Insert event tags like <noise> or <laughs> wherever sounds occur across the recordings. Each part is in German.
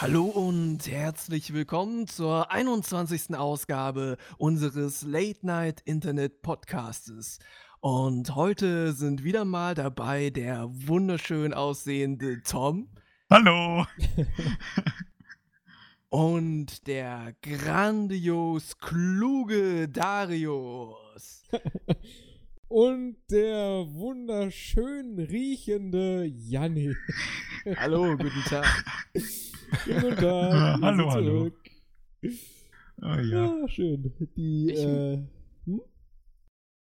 Hallo und herzlich willkommen zur 21. Ausgabe unseres Late Night Internet Podcastes. Und heute sind wieder mal dabei der wunderschön aussehende Tom Hallo. <laughs> und der grandios kluge Darius. <laughs> Und der wunderschön riechende Janni. <laughs> Hallo, guten Tag. Guten Tag. <laughs> Ja, hallo, hallo. zurück. Oh ja. Ja, schön. Die, Ich- äh, hm?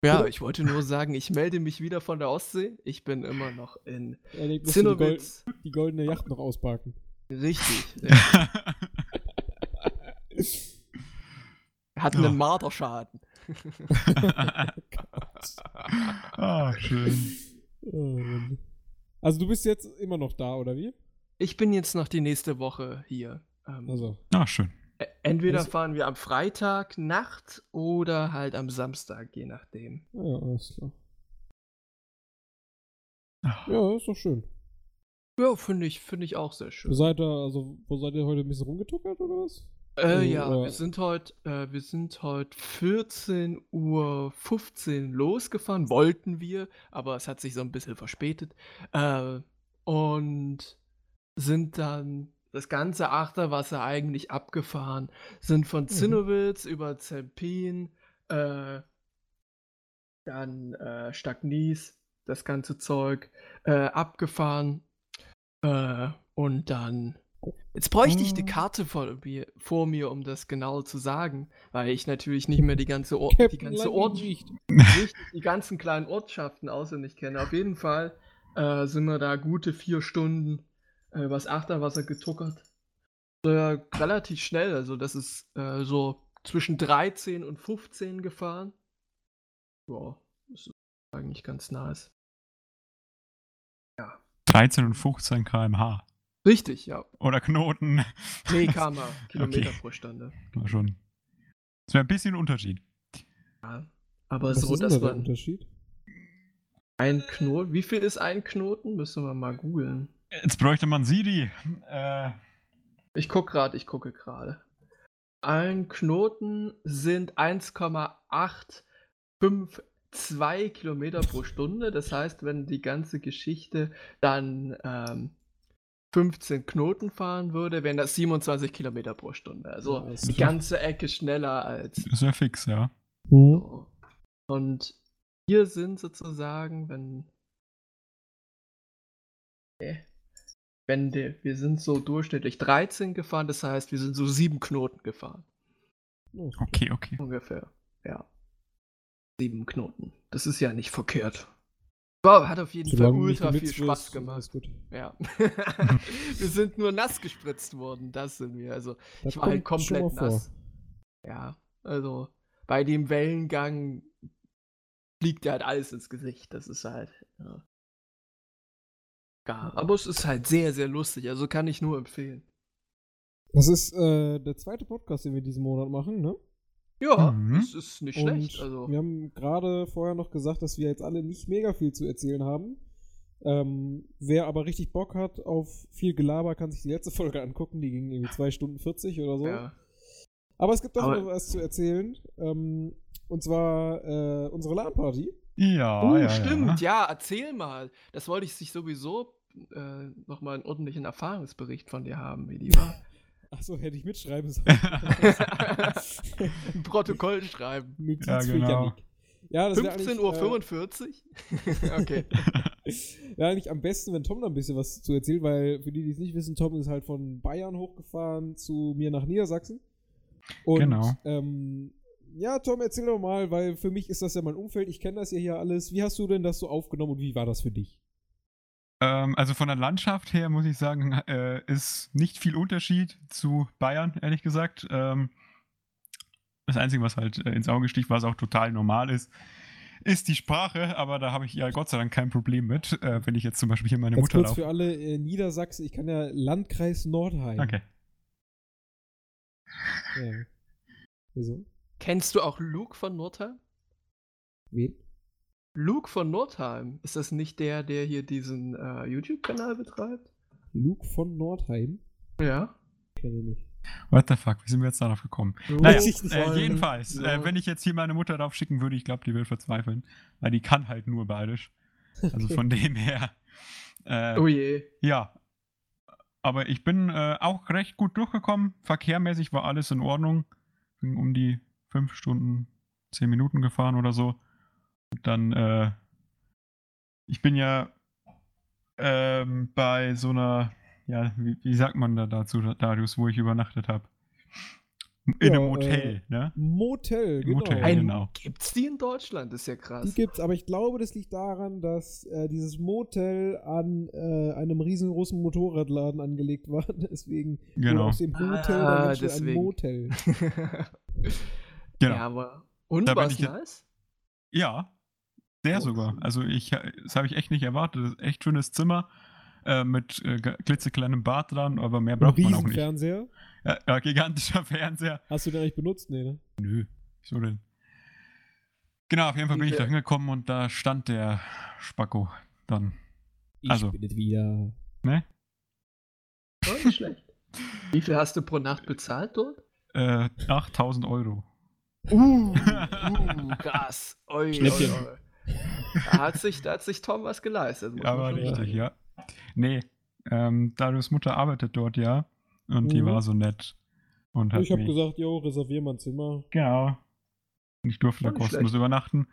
Ja, ich wollte nur sagen, ich melde mich wieder von der Ostsee. Ich bin immer noch in er du die, Gold, Zinnowitz. die goldene Yacht noch ausparken. Richtig. <laughs> Ja. Hat Ja. einen Marterschaden. Ah, schön. Oh, also du bist jetzt immer noch da, oder wie? Ich bin jetzt noch die nächste Woche hier. Ähm, Also, Ah, schön. e- Entweder Also- fahren wir am Freitag Nacht oder halt am Samstag, je nachdem. ah ja, alles klar. Ah, Ja, ist doch schön. Ja, finde ich, finde ich auch sehr schön. seid ihr, also, wo seid ihr heute ein bisschen rumgetuckert, oder was? Äh, Also, ja, wir sind heute, äh, wir sind heute 14 Uhr 15 losgefahren, wollten wir, aber es hat sich so ein bisschen verspätet. Äh, und sind dann das ganze Achterwasser eigentlich abgefahren, sind von Zinnowitz über Zempin, äh, dann äh, Stagnies, das ganze Zeug, äh, abgefahren. Äh, und dann. Jetzt bräuchte ich die Oh. Karte vor mir, vor mir, um das genau zu sagen, weil ich natürlich nicht mehr die ganze, Or die ganze Lange Ort nicht. richtig die ganzen kleinen Ortschaften auswendig kenne. Auf jeden Fall äh, sind wir da gute vier Stunden äh, übers Achterwasser getuckert. Ja, relativ schnell, also das ist äh, so zwischen 13 und 15 gefahren. Ja, das ist eigentlich ganz nice. 13 und 15 km/h. Richtig, ja. Oder Knoten. Nee, <laughs> km Kilometer Okay. pro Stunde. War schon. Das wäre ein bisschen ein Unterschied. Ja. Aber Was so, ist dass da man Unterschied? ein Knoten. Wie viel ist ein Knoten? Müssen wir mal googeln. Jetzt bräuchte man Siri. Äh, Ich gucke gerade, ich gucke gerade. Ein Knoten sind 1,852 Kilometer pro Stunde. Das heißt, wenn die ganze Geschichte dann ähm, 15 Knoten fahren würde, wären das 27 Kilometer pro Stunde. Also Ja, die ist- ganze Ecke schneller als das wäre fix, ja. Hm? so. Und hier sind sozusagen, wenn. Okay. Wenn der, wir sind so durchschnittlich 13 gefahren, das heißt, wir sind so sieben Knoten gefahren. Ja, ist Okay, okay. Ungefähr. Ja. Sieben Knoten. Das ist ja nicht verkehrt. Wow, hat auf jeden Fall Solange nicht ultra viel Spaß ist gemacht. alles gut. Ja. <laughs> wir sind nur nass gespritzt worden, das sind wir. Also Das ich war halt komplett nass. Ja, also bei dem Wellengang fliegt dir halt alles ins Gesicht. Das ist halt. Ja. ja. Aber es ist halt sehr, sehr lustig. Also kann ich nur empfehlen. Das ist äh, der zweite Podcast, den wir diesen Monat machen, ne? Ja, Mhm. das ist nicht Und schlecht. Also, wir haben gerade vorher noch gesagt, dass wir jetzt alle nicht mega viel zu erzählen haben. Ähm, wer aber richtig Bock hat auf viel Gelaber, kann sich die letzte Folge angucken. Die ging irgendwie 2 Stunden 40 oder so. ja. Aber es gibt Aber- noch was zu erzählen. Ähm, und zwar äh, unsere LAN-Party. Ja, Oh, ja, stimmt, Ja. ja. erzähl mal. Das wollte ich sich sowieso äh, nochmal einen ordentlichen Erfahrungsbericht von dir haben, wie die war. <laughs> Achso, hätte ich mitschreiben <laughs> sollen. Ein Protokoll schreiben. Notiz Ja, genau. Ja, das wäre eigentlich, 15.45 Uhr? <laughs> okay. <laughs> Äh, ja, eigentlich am besten, wenn Tom da ein bisschen was zu erzählt, weil für die, die es nicht wissen, Tom ist halt von Bayern hochgefahren zu mir nach Niedersachsen. Und, Genau. Ähm, ja, Tom, erzähl doch mal, weil für mich ist das ja mein Umfeld, ich kenne das ja hier alles. Wie hast du denn das so aufgenommen und wie war das für dich? Ähm, also von der Landschaft her muss ich sagen, äh, ist nicht viel Unterschied zu Bayern, ehrlich gesagt. Ähm, das Einzige, was halt äh, ins Auge sticht, was auch total normal ist, ist die Sprache, aber da habe ich ja Gott sei Dank kein Problem mit, äh, wenn ich jetzt zum Beispiel hier meine Ganz Mutter kurz laufe. für alle äh, Niedersachsen, ich kann ja Landkreis Nordheim. Okay. Ja. Wieso? Kennst du auch Luke von Nordheim? Wen? Luke von Nordheim, ist das nicht der, der hier diesen äh, YouTube-Kanal betreibt? Luke von Nordheim. Ja. Kenn ich nicht. What the fuck, wie sind wir jetzt darauf gekommen? Naja, äh, jedenfalls, Ja. äh, wenn ich jetzt hier meine Mutter drauf schicken würde, ich glaube, die will verzweifeln, weil die kann halt nur bayerisch. Also Okay. von dem her. Äh, Oh je. Ja. Aber ich bin äh, auch recht gut durchgekommen. Verkehrmäßig war alles in Ordnung. Bin um die fünf Stunden, zehn Minuten gefahren oder so. Und dann, äh, ich bin ja ähm, bei so einer, ja, wie, wie sagt man da dazu, Darius, wo ich übernachtet habe? In Ja, einem Hotel, ne? Motel, genau. Motel. Ein, genau. Gibt's die in Deutschland? Das ist ja Die krass. gibt's, aber ich glaube, das liegt daran, dass äh, dieses Motel an äh, einem riesengroßen Motorradladen angelegt war. <laughs> Deswegen Genau. aus dem Hotel Ah, dann ein. Motel. <laughs> Genau. Ja, aber. Und Da bin was ich jetzt- nice? Ja, sehr Oh, sogar. Also ich, das habe ich echt nicht erwartet. Das ist echt schönes Zimmer äh, mit äh, klitzekleinem Bad dran, aber mehr braucht man auch nicht. Riesenfernseher. Ja, ja, gigantischer <laughs> Fernseher. Hast du den eigentlich benutzt? Nee, ne? Nö, wieso denn? Genau, auf jeden Fall bin ich da hingekommen und da stand der Spacko dann. Ich Also. bin es wieder. Ne? Oh, nicht schlecht. <laughs> Wie viel hast du pro Nacht bezahlt dort? Äh, 8000 Euro. Uh, <laughs> uh krass. Oi, Schnäppchen. oi, oi. Da hat sich, da hat sich Tom was geleistet. Aber richtig, sagen. ja. Nee, ähm, Darius Mutter arbeitet dort, ja. Und die Mhm. war so nett. Und hat Ich habe gesagt, jo, reservier mal ein Zimmer. Genau. Und ich durfte da kostenlos schlecht. übernachten.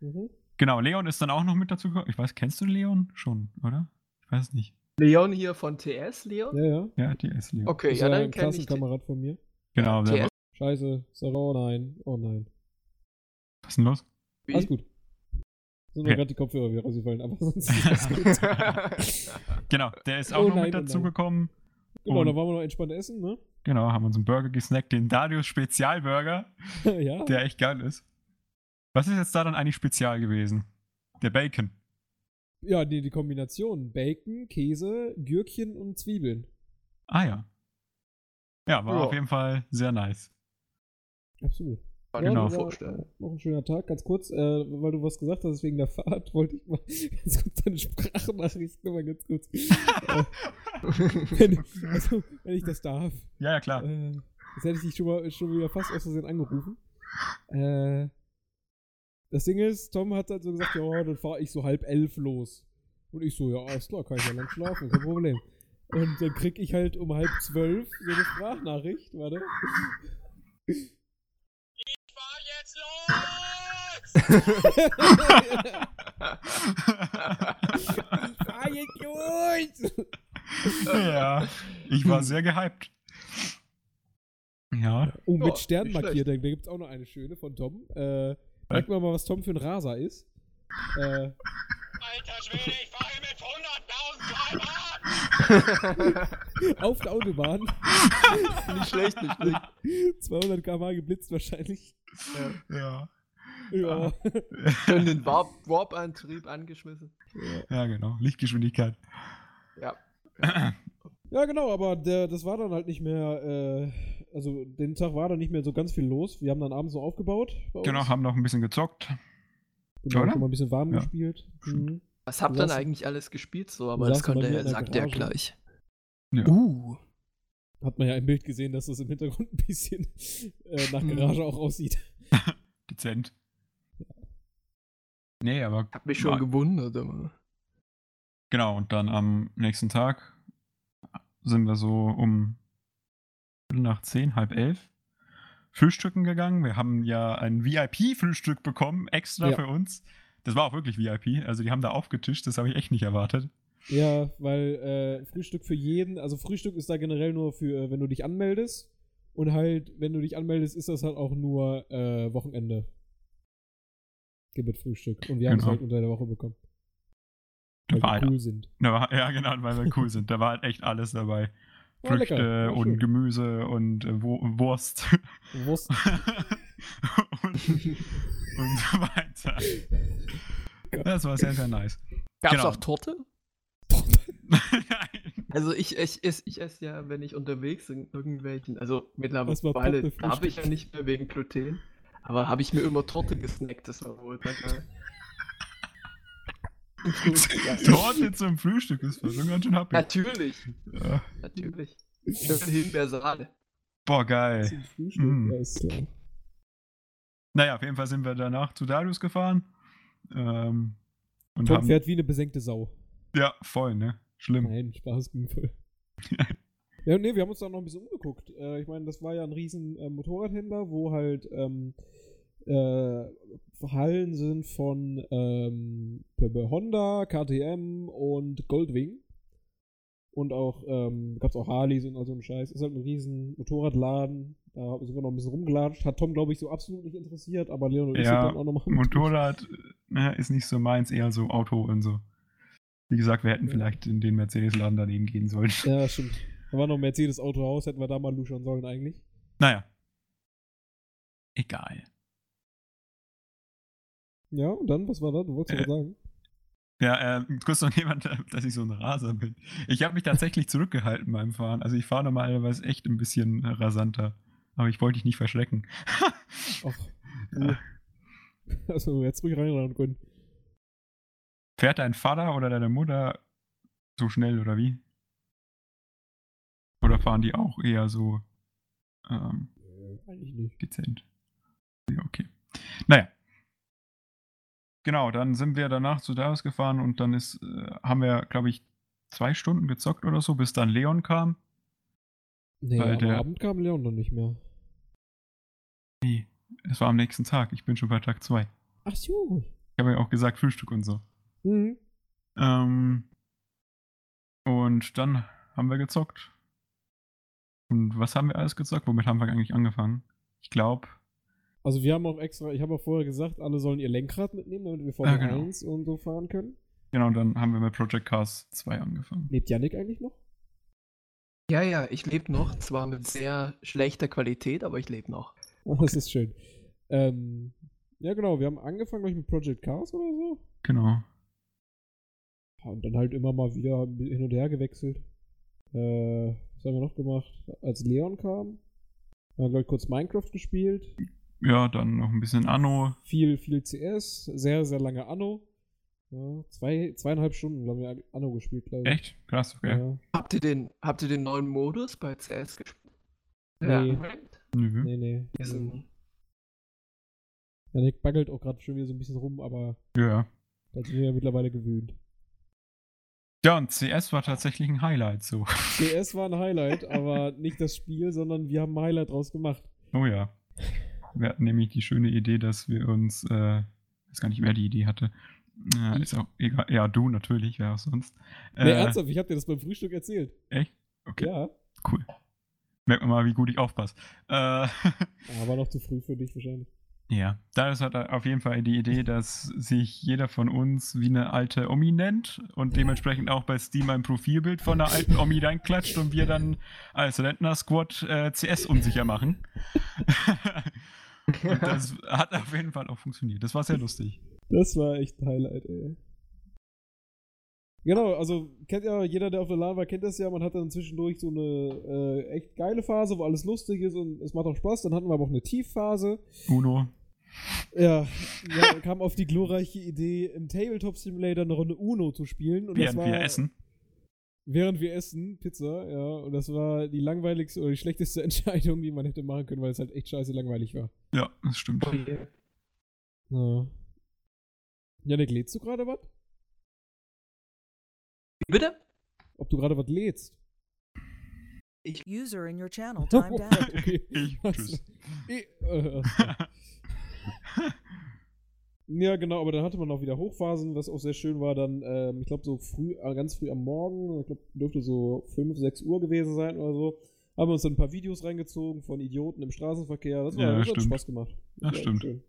Mhm. Genau, Leon ist dann auch noch mit dazu gekommen. Ich weiß, kennst du Leon? Schon, oder? Ich weiß nicht. Leon hier von TS, Leon? Ja, ja. Ja, die ist Leon. Okay, Ist ja, ja dann ein kenne ich. Klassenkamerad von mir. Genau, der TS. Scheiße. Sorry. Oh nein. Oh nein. was ist denn los? Wie? Alles gut. Sind nur Okay. gerade die Kopfhörer wieder rausgefallen, aber sonst <laughs> ist gut. Genau, der ist auch Oh noch nein, mit oh nein. dazu gekommen. Genau, da waren wir noch entspannt essen, ne? Genau, haben uns einen Burger gesnackt, den Darius Spezialburger, <laughs> ja. der echt geil ist. Was ist jetzt da dann eigentlich spezial gewesen? Der Bacon. Ja, nee, die Kombination. Bacon, Käse, Gürkchen und Zwiebeln. Ah ja. Ja, war Ja. auf jeden Fall sehr nice. Absolut. Kann Genau. ich mir vorstellen. Noch ein schöner Tag. Ganz kurz, äh, weil du was gesagt hast, wegen der Fahrt, <laughs> wollte ich mal ganz kurz deine Sprachnachricht nochmal ganz kurz. äh, <laughs> wenn, also, wenn ich das darf. Ja, ja, klar. Äh, jetzt hätte ich dich schon, mal, schon wieder fast aus Versehen angerufen. Äh, das Ding ist, Tom hat halt so gesagt, ja, dann fahre ich so halb elf los. Und ich so, ja, alles klar, kann ich ja lang schlafen, kein Problem. Und dann krieg ich halt um halb zwölf so eine Sprachnachricht, warte. Ja, ich war sehr gehypt. Ja, Oh, mit Stern nicht markiert, da gibt es auch noch eine schöne von Tom. Äh, sag mir mal, was Tom für ein Raser ist. Äh, Alter Schwede, ich fahre hier mit 100.000 km/h! <laughs> auf der Autobahn. nicht schlecht, nicht schlecht. <laughs> 200 km geblitzt wahrscheinlich. ja. Ja. <laughs> Schön den Warp- Warp-Antrieb angeschmissen. Ja, genau. Lichtgeschwindigkeit. Ja. <clears throat> ja, genau, aber der, das war dann halt nicht mehr, äh, also den Tag war dann nicht mehr so ganz viel los. Wir haben dann abends so aufgebaut. Genau, haben noch ein bisschen gezockt. Genau, oder? schon mal ein bisschen warm Ja. gespielt. Mhm. Was habt ihr saßt- eigentlich alles gespielt so? Aber das konnte er, sagt er gleich. Ja. Uh. Hat man ja im Bild gesehen, dass das im Hintergrund ein bisschen äh, nach Mhm. Garage auch aussieht. <laughs> Dezent. Nee, aber Hab mich schon gewundert, aber. genau, und dann am nächsten Tag sind wir so um nach zehn, halb elf frühstücken gegangen. Wir haben ja ein VIP-Frühstück bekommen, extra Ja. für uns. Das war auch wirklich VIP, also die haben da aufgetischt, das habe ich echt nicht erwartet. Ja, weil äh, Frühstück für jeden, also Frühstück ist da generell nur für, äh, wenn du dich anmeldest. Und halt, wenn du dich anmeldest, ist das halt auch nur äh, Wochenende. Es Frühstück. Und wir haben es Genau. halt unter der Woche bekommen. Weil war wir halt, cool sind. da war, ja, genau, weil wir cool sind. Da war halt echt alles dabei. War Früchte lecker, und schön. Gemüse und äh, Wo- Wurst. Wurst. <laughs> und, und so weiter. Das war sehr, sehr nice. Gab's Genau. auch Torte? Nein. <laughs> Also ich, ich, ich, ich esse ja, wenn ich unterwegs in irgendwelchen, also mittlerweile darf ich ja nicht mehr wegen Gluten, aber habe ich mir immer Torte gesnackt, das war wohl. Ja. <laughs> Torte zum Frühstück ist schon ganz schön happy. Natürlich, Ja, natürlich. Schön Himbeersaale. Boah, geil. Zum Frühstück, Mm. alles klar. Naja, auf jeden Fall sind wir danach zu Darius gefahren. Ähm, und Tom haben, fährt wie eine besenkte Sau. ja, voll, ne? Schlimm. Nein, Spaß ging voll. <laughs> ja, nee, wir haben uns da noch ein bisschen umgeguckt. Äh, ich meine, das war ja ein riesen äh, Motorradhändler, wo halt ähm, äh, Hallen sind von ähm, Honda, KTM und Goldwing. Und auch, ähm, gab's auch Harleys und all so ein Scheiß. Ist halt ein riesen Motorradladen. Da sind wir noch ein bisschen rumgelatscht. Hat Tom, glaube ich, so absolut nicht interessiert, aber Leon und ich Ja, sind dann auch nochmal Motorrad äh, ist nicht so meins, eher so Auto und so. Wie gesagt, wir hätten Ja. vielleicht in den Mercedes-Laden daneben gehen sollen. Ja, stimmt. Da war noch ein Mercedes-Autohaus, hätten wir da mal luschern sollen eigentlich. Naja. Egal. Ja, und dann, was war da? Du wolltest Äh, was sagen? Ja, äh, kurz noch <laughs> jemand, äh, dass ich so ein Raser bin. Ich habe mich tatsächlich zurückgehalten beim Fahren. Also ich fahre normalerweise echt ein bisschen rasanter. Aber ich wollte dich nicht verschrecken. <laughs> Ach, du. Also, jetzt ruhig reinrennen können. Fährt dein Vater oder deine Mutter so schnell oder wie? Oder fahren die auch eher so ähm, dezent? Ja, okay. Naja. Genau, dann sind wir danach zu Darius gefahren und dann ist, äh, haben wir, glaube ich, zwei Stunden gezockt oder so, bis dann Leon kam. Nee, Weil am der- Abend kam Leon noch nicht mehr. Nee, es war am nächsten Tag. Ich bin schon bei Tag zwei. Ach so. Ich habe ja auch gesagt, Frühstück und so. Mhm. Ähm, und dann haben wir gezockt. Und was haben wir alles gezockt? Womit haben wir eigentlich angefangen? Ich glaube, Also, wir haben auch extra, ich habe auch vorher gesagt, alle sollen ihr Lenkrad mitnehmen, damit wir Formel Ja, genau. 1 und so fahren können. genau, und dann haben wir mit Project Cars 2 angefangen. Lebt Yannick eigentlich noch? Ja, ja, ich lebe noch. Zwar mit sehr schlechter Qualität, aber ich lebe noch. Oh, das ist schön. Ähm, ja, genau, wir haben angefangen, glaube ich, mit Project Cars oder so. Genau. Ja, Und dann halt immer mal wieder hin und her gewechselt. Äh, was haben wir noch gemacht? Als Leon kam, haben wir, glaube ich, kurz Minecraft gespielt. Ja, dann noch ein bisschen Anno. Viel, viel CS, sehr, sehr lange Anno. Ja, zwei, zweieinhalb Stunden haben wir Anno gespielt, glaube ich. Echt? Krass, okay. Ja. Habt ihr den, habt ihr den neuen Modus bei CS gespielt? Nee. Nö. Nee, nee. Diesen, Janik baggelt auch gerade schon wieder so ein bisschen rum, aber Ja. da sind wir ja mittlerweile gewöhnt. Ja, und CS war tatsächlich ein Highlight so. CS war ein Highlight, <laughs> aber nicht das Spiel, sondern wir haben ein Highlight draus gemacht. Oh ja. Wir hatten nämlich die schöne Idee, dass wir uns, äh, ich weiß gar nicht, wer die Idee hatte. Äh, ist auch egal. Ja, du natürlich, wer auch sonst. Äh, Nee, ernsthaft, ich hab dir das beim Frühstück erzählt. Echt? Okay, Ja. cool. Merkt man mal, wie gut ich aufpasse. Äh, <laughs> Aber noch zu früh für dich wahrscheinlich. Ja, Darius hat auf jeden Fall die Idee, dass sich jeder von uns wie eine alte Omi nennt und dementsprechend auch bei Steam ein Profilbild von einer alten Omi reinklatscht und wir dann als Rentner-Squad äh, CS unsicher machen. <laughs> und das hat auf jeden Fall auch funktioniert. Das war sehr lustig. Das war echt ein Highlight, ey. Genau, also kennt ja jeder, der auf der LAN war, kennt das ja. Man hat dann zwischendurch so eine äh, echt geile Phase, wo alles lustig ist und es macht auch Spaß. Dann hatten wir aber auch eine Tiefphase. Uno. Ja, wir kamen auf die glorreiche Idee, im Tabletop Simulator eine Runde Uno zu spielen. Und Während das war, wir essen. Während wir essen, Pizza, ja. Und das war die langweiligste oder die schlechteste <laughs> Entscheidung, die man hätte machen können, weil es halt echt scheiße langweilig war. Ja, das stimmt. oh je. Ja. Janik, lädst du gerade was? Wie bitte? Ob du gerade was lädst? User in your channel <laughs> timed out. okay. Ich, Was? tschüss. Eh, äh, <laughs> ja, genau, aber dann hatte man auch wieder Hochphasen, was auch sehr schön war. Dann, ähm, ich glaube, so früh, äh, ganz früh am Morgen, ich glaube, dürfte so 5, 6 Uhr gewesen sein oder so, haben wir uns dann ein paar Videos reingezogen von Idioten im Straßenverkehr. Das, war, Ja, das hat. Spaß gemacht. Das war stimmt. schön.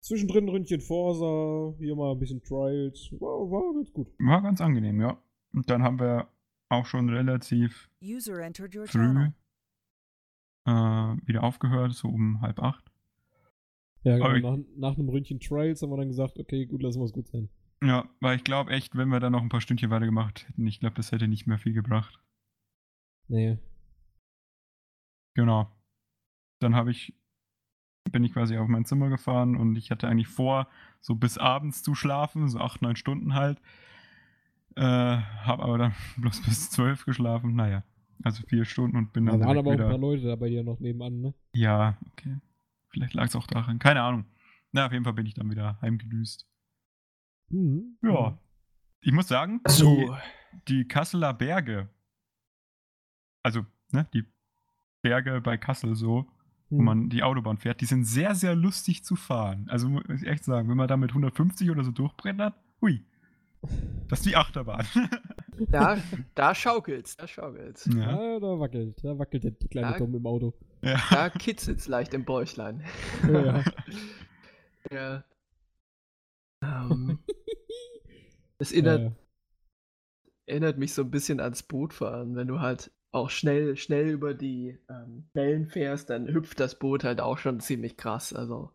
Zwischendrin ein Ründchen Forsa, hier mal ein bisschen Trials. War, war ganz gut. War ganz angenehm, ja. Und dann haben wir auch schon relativ früh äh, wieder aufgehört, so um halb acht. Ja, genau. Nach, nach einem Ründchen Trials haben wir dann gesagt, okay, gut, lassen wir es gut sein. Ja, weil ich glaube echt, wenn wir dann noch ein paar Stündchen weitergemacht hätten, ich glaube, das hätte nicht mehr viel gebracht. Nee. Genau. Dann habe ich, bin ich quasi auf mein Zimmer gefahren und ich hatte eigentlich vor, so bis abends zu schlafen, so acht, neun Stunden halt. Äh, habe aber dann <laughs> bloß bis zwölf geschlafen. Naja, Also vier Stunden und bin Da dann waren direkt aber auch ein paar Leute da bei dir noch nebenan, ne? Ja, okay. Vielleicht lag es auch daran. Keine Ahnung. Na, auf jeden Fall bin ich dann wieder heimgedüst. Mhm. Ja. Ich muss sagen, So, die, die Kasseler Berge, also ne, die Berge bei Kassel so, wo Mhm. man die Autobahn fährt, die sind sehr, sehr lustig zu fahren. Also muss ich echt sagen, wenn man da mit 150 oder so durchbrettert, hui. Das ist die Achterbahn. <laughs> da, da schaukelt's, da schaukelt's. ja. Ja, da wackelt, da wackelt der kleine Ja. Tom im Auto. ja. Da kitzelt's leicht im Bäuchlein. Ja. <laughs> Ja. Ähm, das erinnert, Äh, erinnert mich so ein bisschen ans Bootfahren. Wenn du halt auch schnell, schnell über die ähm, Wellen fährst, dann hüpft das Boot halt auch schon ziemlich krass. Also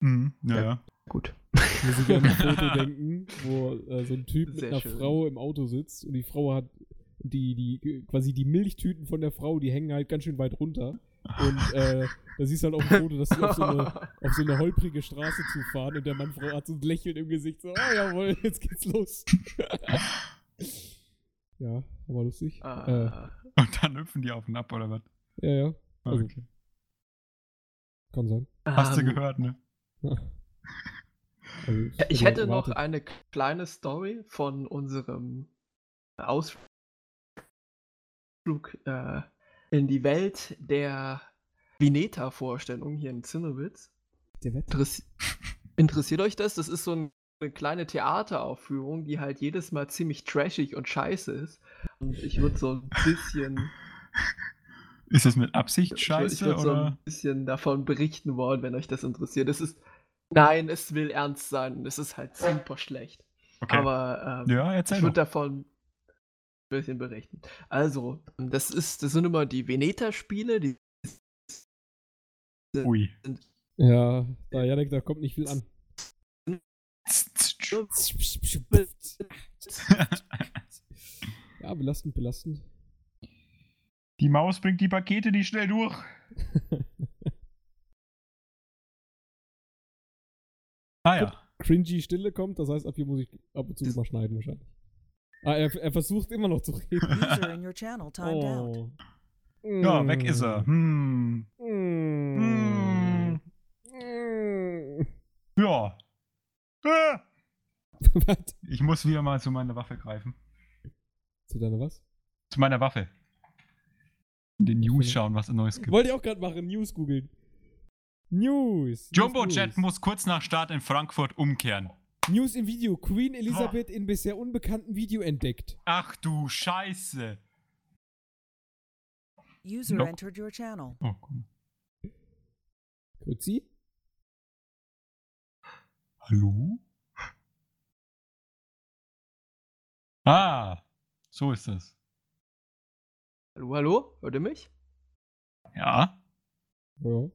Mhm. ja, Ja. ja. gut. Muss ich an ein <laughs> Foto denken, wo äh, so ein Typ mit Sehr einer schön. Frau im Auto sitzt und die Frau hat die, die, quasi die Milchtüten von der Frau, die hängen halt ganz schön weit runter. Und äh, da siehst du halt auf dem Foto, dass sie auf so, eine, <laughs> auf so eine holprige Straße zufahren und der Mann Frau hat so ein Lächeln im Gesicht, so, ah jawohl, jetzt geht's los. <laughs> ja, aber lustig. Äh, Ah, Und dann hüpfen die auf und ab, oder was? ja, ja, Ah, Also, okay. kann sein. Hast du ähm, gehört, ne? Also, Ja, Ich hätte noch eine kleine Story von unserem Ausflug äh, in die Welt der Vineta-Vorstellung hier in Zinnowitz. Interessi interessiert euch das? Das ist so ein, eine kleine Theateraufführung, die halt jedes Mal ziemlich trashig und scheiße ist. Und ich würde so ein bisschen, Ist das mit Absicht ich würd- ich scheiße würd so oder? ein bisschen davon berichten wollen, wenn euch das interessiert. Es ist, nein, es will ernst sein es ist halt super schlecht. Okay. Aber ähm, ja, erzähl ich würde davon ein bisschen berichten. Also, das ist, das sind immer die Veneta-Spiele, die Ui. Ja, da Janik, da kommt nicht viel an. Ja, belastend, belastend. Die Maus bringt die Pakete nicht schnell durch. <laughs> ah ja. Cringy Stille kommt, das heißt, ab hier muss ich ab und zu mal schneiden wahrscheinlich. Ah, er, er versucht immer noch zu reden. <laughs> <laughs> Oh. Ja, weg ist er. Hm. Mm. Hm. Mm. Ja. <laughs> Ah. Was? Ich muss wieder mal zu meiner Waffe greifen. Zu deiner was? Zu meiner Waffe. In den News schauen, was es Neues gibt. Wollte ich auch gerade machen, News googeln. News. Jumbo News, Jet News. muss kurz nach Start in Frankfurt umkehren. News im Video. Queen Elisabeth in bisher unbekannten Video entdeckt. Ach du Scheiße. User Nope. entered your channel. Oh, cool. Grüezi. Hallo? Ah, so ist es. Hallo, hallo? Hört ihr mich? Ja. Ja.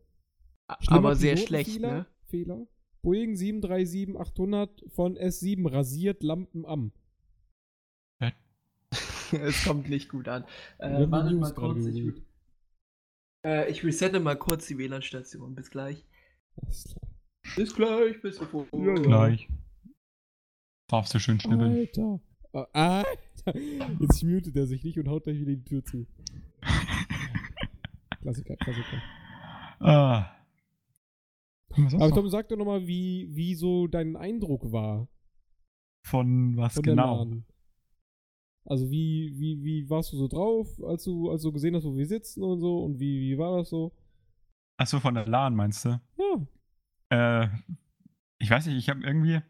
Schlimmer Aber sehr schlecht, ne? Fehler. Boeing 737-800 von S7 rasiert Lampen am. <laughs> es kommt nicht gut an. Äh, News mal kurz, ich, gegoogelt. äh, ich resette mal kurz die WLAN-Station. Bis gleich. Bis gleich, bis sofort. Ja, ja. Gleich. Darfst du schön schnibbeln. Alter. Ah, Alter. Jetzt mutet er sich nicht und haut gleich wieder die Tür zu. <laughs> Klassiker, Klassiker. Ah. Aber? Tom, sag doch nochmal, wie, wie so dein Eindruck war Von was von genau? Also wie, wie, wie warst du so drauf, als du, als du gesehen hast, wo wir sitzen und so und wie, wie war das so? Achso, von der LAN meinst du? Ja. Äh, ich weiß nicht, ich habe irgendwie.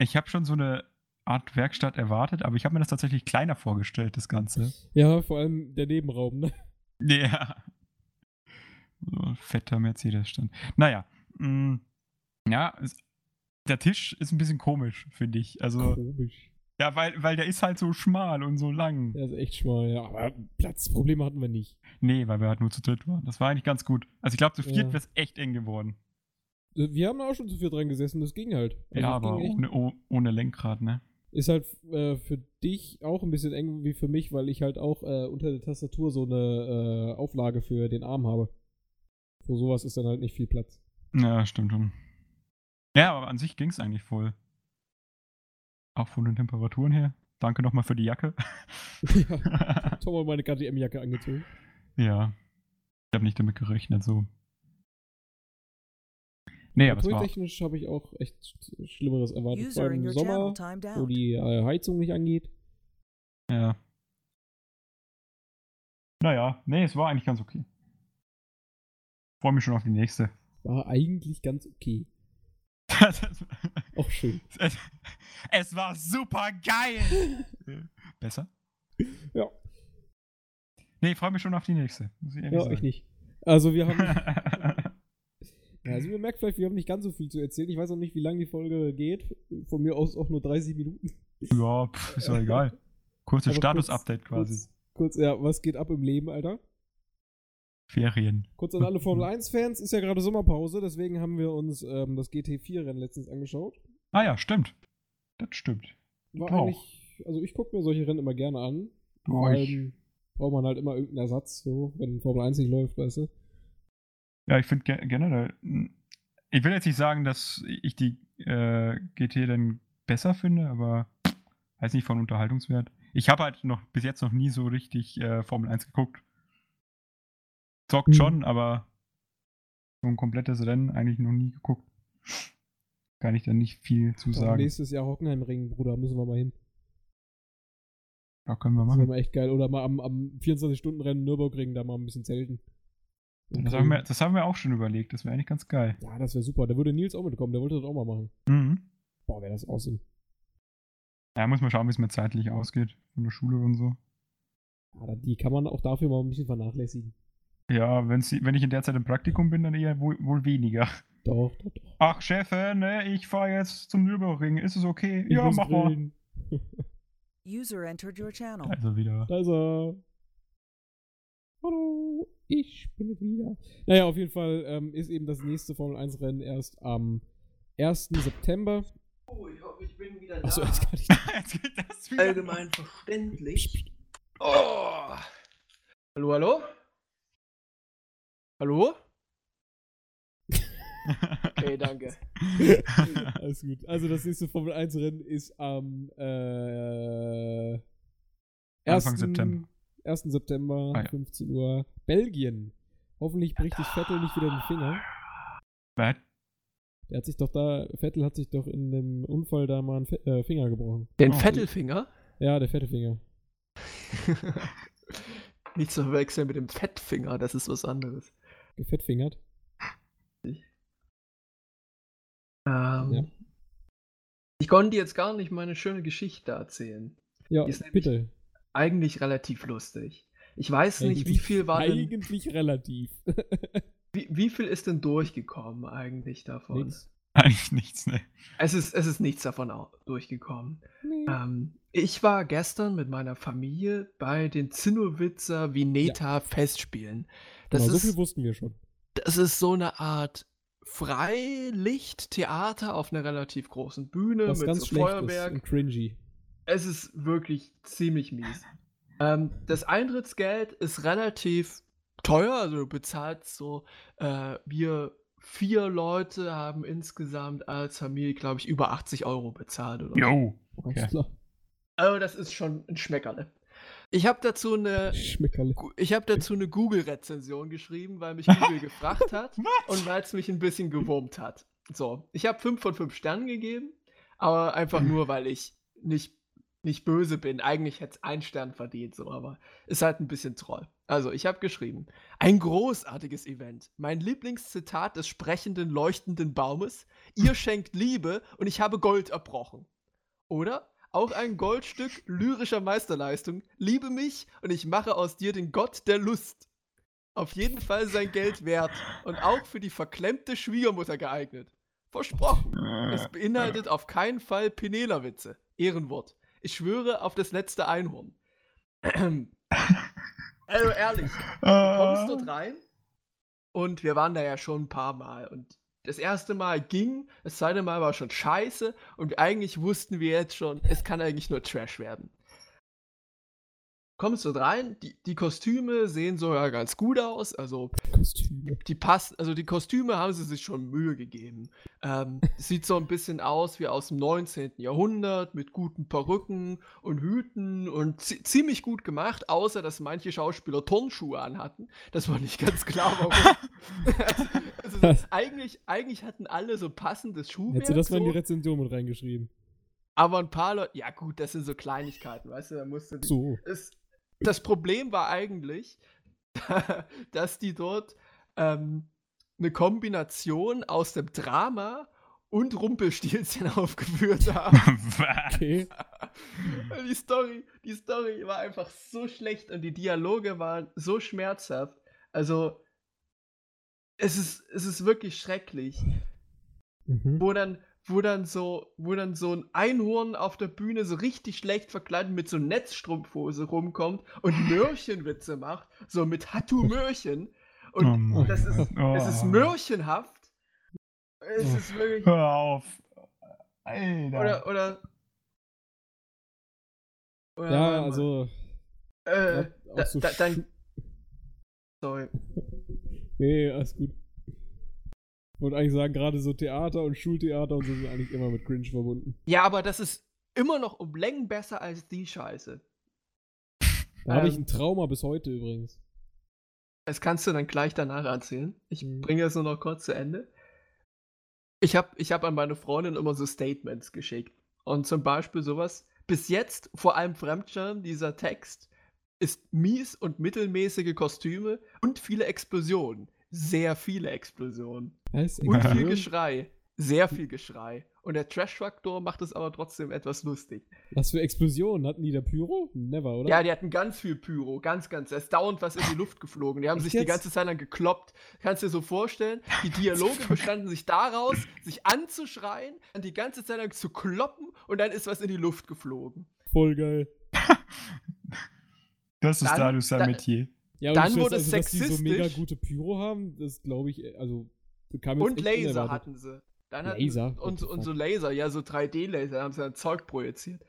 Ich habe schon so eine Art Werkstatt erwartet, aber ich habe mir das tatsächlich kleiner vorgestellt, das Ganze. Ja, vor allem der Nebenraum, ne? Ja. So ein fetter Mercedes-Stand. Naja. Mh, ja, es, der Tisch ist ein bisschen komisch, finde ich. Also, Komisch. ja, weil, weil der ist halt so schmal und so lang. Der ist echt schmal, ja. Aber Platzprobleme hatten wir nicht. Nee, weil wir halt nur zu dritt waren. Das war eigentlich ganz gut. Also, ich glaube, zu viert Ja. wäre es echt eng geworden. Wir haben auch schon zu viel dran gesessen, das ging halt. Also ja, aber ohne, oh, ohne Lenkrad, ne? Ist halt äh, für dich auch ein bisschen eng wie für mich, weil ich halt auch äh, unter der Tastatur so eine äh, Auflage für den Arm habe. Für sowas ist dann halt nicht viel Platz. Ja, stimmt schon. Ja, aber an sich ging es eigentlich voll. Auch von den Temperaturen her. Danke nochmal für die Jacke. <laughs> ja, <laughs> Tom hat meine KTM-Jacke angezogen. ja. Ich habe nicht damit gerechnet, so. Nee, aber es war. Technisch habe ich auch echt Schlimmeres erwartet. Vor User allem in im Sommer, wo die äh, Heizung nicht angeht. Ja. Naja, nee, es war eigentlich ganz okay. Freue mich schon auf die nächste. War eigentlich ganz okay. <laughs> Auch schön. es, es war super geil! <laughs> Besser? Ja. Nee, ich freue mich schon auf die nächste. Muss ich Ja, sagen. ich nicht. Also wir haben, <laughs> ja, also ihr merkt vielleicht, wir haben nicht ganz so viel zu erzählen. Ich weiß auch nicht, wie lange die Folge geht. Von mir aus auch nur 30 Minuten. ja, pff, ist doch egal. Kurzes Status-Update quasi. Kurz, kurz, ja, was geht ab im Leben, Alter? Ferien. Kurz an alle Formel 1-Fans, ist ja gerade Sommerpause, deswegen haben wir uns ähm, das GT4-Rennen letztens angeschaut. Ah ja, stimmt. Das stimmt. War Auch. eigentlich, also ich gucke mir solche Rennen immer gerne an. Oh, Vor allem braucht man halt immer irgendeinen Ersatz, so, wenn Formel 1 nicht läuft, weißt du. Ja, ich finde ge generell. mh, Ich will jetzt nicht sagen, dass ich die äh, GT dann besser finde, aber weiß nicht von Unterhaltungswert. Ich habe halt noch bis jetzt noch nie so richtig äh, Formel 1 geguckt. Zockt Mhm. schon, aber so ein komplettes Rennen eigentlich noch nie geguckt. Kann ich da nicht viel zu Aber sagen. nächstes Jahr Hockenheimring, Bruder, müssen wir mal hin. Ja, können wir Das wäre machen. mal echt geil. Oder mal am, am 24-Stunden-Rennen Nürburgring da mal ein bisschen zelten. Das haben, wir, das haben wir auch schon überlegt. Das wäre eigentlich ganz geil. Ja, das wäre super. Da würde Nils auch mitkommen, der wollte das auch mal machen. Mhm. Boah, wäre das awesome. Ja, muss man schauen, wie es mir zeitlich ausgeht. Von der Schule und so. Ja, die kann man auch dafür mal ein bisschen vernachlässigen. Ja, wenn's, wenn ich in der Zeit im Praktikum bin, dann eher wohl, wohl weniger. Doch, doch, doch. Ach, Chefin, ne, ich fahre jetzt zum Nürburgring. Ist es okay? Ich ja, mach mal. <laughs> User entered your channel. Also wieder. Da ist er. Hallo, ich bin wieder. Naja, auf jeden Fall ähm, ist eben das nächste Formel 1 Rennen erst am 1. September. Oh, ich hoffe, ich bin wieder Achso, da. jetzt kann ich. <laughs> Jetzt geht das wieder. Allgemein verständlich. Oh. Hallo, hallo? Hallo? <laughs> Okay, danke. <laughs> Alles gut. Also das nächste Formel 1 Rennen ist am äh, Anfang 1. September. 1. September, Ah, ja. 15 Uhr. Belgien. Hoffentlich bricht sich Vettel nicht wieder den Finger. Was? Der hat sich doch da, Vettel hat sich doch in einem Unfall da mal einen Fe äh, Finger gebrochen. Den Oh. Vettelfinger? Ja, der Vettelfinger. <laughs> Nicht zu verwechseln mit dem Fettfinger, das ist was anderes. Gefettfingert. Ähm, Ja. Ich konnte jetzt gar nicht meine schöne Geschichte erzählen. Ja, Die ist bitte. Eigentlich relativ lustig. Ich weiß nicht, wie viel war denn, Eigentlich relativ. <laughs> wie, wie viel ist denn durchgekommen eigentlich davon? Nix. Eigentlich nichts, ne? Es ist, es ist nichts davon au- durchgekommen. Nee. Ähm, ich war gestern mit meiner Familie bei den Zinnowitzer Vineta Festspielen. Das, genau, so viel ist, wussten wir schon. das ist so eine Art Freilichttheater auf einer relativ großen Bühne Was mit ganz so Feuerwerk. ist und cringy. Es ist wirklich ziemlich mies. <laughs> Ähm, das Eintrittsgeld ist relativ teuer, also du bezahlst so, äh, wir vier Leute haben insgesamt als Familie, glaube ich, über 80 Euro bezahlt. Oder so. Jo. Okay. Also das ist schon ein Schmeckerle. Ich habe dazu eine, ich habe dazu eine Google-Rezension geschrieben, weil mich Google gefragt hat <laughs> und weil es mich ein bisschen gewurmt hat. So, ich habe 5 von 5 Sternen gegeben, aber einfach nur, weil ich nicht, nicht böse bin. Eigentlich hätte es einen Stern verdient, so, aber ist halt ein bisschen Troll. Also, ich habe geschrieben: Ein großartiges Event. Mein Lieblingszitat des sprechenden, leuchtenden Baumes: Ihr schenkt Liebe und ich habe Gold erbrochen. Oder? Auch ein Goldstück lyrischer Meisterleistung. Liebe mich und ich mache aus dir den Gott der Lust. Auf jeden Fall sein Geld wert und auch für die verklemmte Schwiegermutter geeignet. Versprochen. Es beinhaltet auf keinen Fall Penela-Witze. Ehrenwort. Ich schwöre auf das letzte Einhorn. also ehrlich, kommst dort rein und wir waren da ja schon ein paar Mal und das erste Mal ging, das zweite Mal war schon scheiße und eigentlich wussten wir jetzt schon, es kann eigentlich nur Trash werden. Kommst du rein, die, die Kostüme sehen so ja ganz gut aus, also Kostüme. die passen, also die Kostüme haben sie sich schon Mühe gegeben. Ähm, <laughs> sieht so ein bisschen aus wie aus dem 19. Jahrhundert mit guten Perücken und Hüten und zi ziemlich gut gemacht, außer dass manche Schauspieler Turnschuhe anhatten. Das war nicht ganz klar, warum. <laughs> also, also eigentlich, eigentlich hatten alle so passendes Schuhwerk. Hättest du das mal in die Rezension mit reingeschrieben? aber ein paar Leute, ja gut, das sind so Kleinigkeiten, weißt du, da musst du die, So. es, das Problem war eigentlich, <laughs> dass die dort ähm, eine Kombination aus dem Drama und Rumpelstilzchen <laughs> aufgeführt haben. Okay. die, Story, die Story war einfach so schlecht und die Dialoge waren so schmerzhaft. Also, es ist, es ist wirklich schrecklich Mhm. wo dann, wo dann so, wo dann so ein Einhorn auf der Bühne so richtig schlecht verkleidet mit so Netzstrumpfhose rumkommt und <laughs> Mörchenwitze macht, so mit Hattu Mörchen. Und Oh das ist, Gott. es ist Oh. mörchenhaft. Es Oh. ist wirklich. Hör auf. Alter. Oder, oder. oder Ja, also. Äh, da, so da, dann. Sorry. Nee, alles gut. Wollte eigentlich sagen, gerade so Theater und Schultheater und so sind eigentlich immer mit Cringe verbunden. Ja, aber das ist immer noch um Längen besser als die Scheiße. Da habe ich Ähm. ein Trauma bis heute übrigens. Das kannst du dann gleich danach erzählen. Ich Mhm. bringe es nur noch kurz zu Ende. Ich habe ich hab an meine Freundin immer so Statements geschickt. Und zum Beispiel sowas. Bis jetzt, vor allem Fremdschirm, dieser Text ist mies und mittelmäßige Kostüme und viele Explosionen. Sehr viele Explosionen. Und viel? Geschrei. Sehr viel Geschrei. Und der Trash-Faktor macht es aber trotzdem etwas lustig. Was für Explosionen? Hatten die da Pyro? Never, oder? Ja, die hatten ganz viel Pyro, ganz, ganz. Da ist dauernd was in die Luft geflogen. Die haben Echt sich die jetzt? ganze Zeit lang gekloppt. Kannst dir so vorstellen, die <laughs> Dialoge bestanden sich daraus, sich anzuschreien, dann die ganze Zeit lang zu kloppen und dann ist was in die Luft geflogen. Voll geil. <laughs> das ist Dann- da, du sein dann- Metier. Ja, Dann ich wurde es also, dass die so mega sexistisch. gute Pyro haben, das glaube ich, also Und Laser unerwartet. hatten sie. Dann hatten Laser? Und, und so? Laser, ja, so 3D-Laser, haben sie dann Zeug projiziert.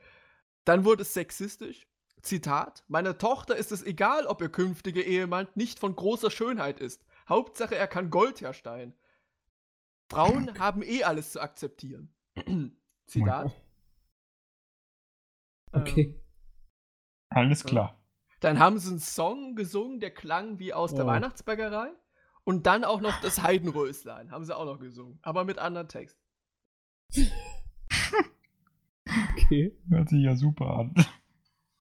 Dann wurde es sexistisch. Zitat: Meiner Tochter ist es egal, ob ihr künftiger Ehemann nicht von großer Schönheit ist. Hauptsache, er kann Gold herstellen. Frauen haben eh alles zu akzeptieren. <clears throat> Zitat. Okay. Ähm, Alles klar. dann haben sie einen Song gesungen, der klang wie aus der Oh. Weihnachtsbäckerei. Und dann auch noch das Heidenröslein, haben sie auch noch gesungen, aber mit anderen Text. Okay. Hört sich ja super an.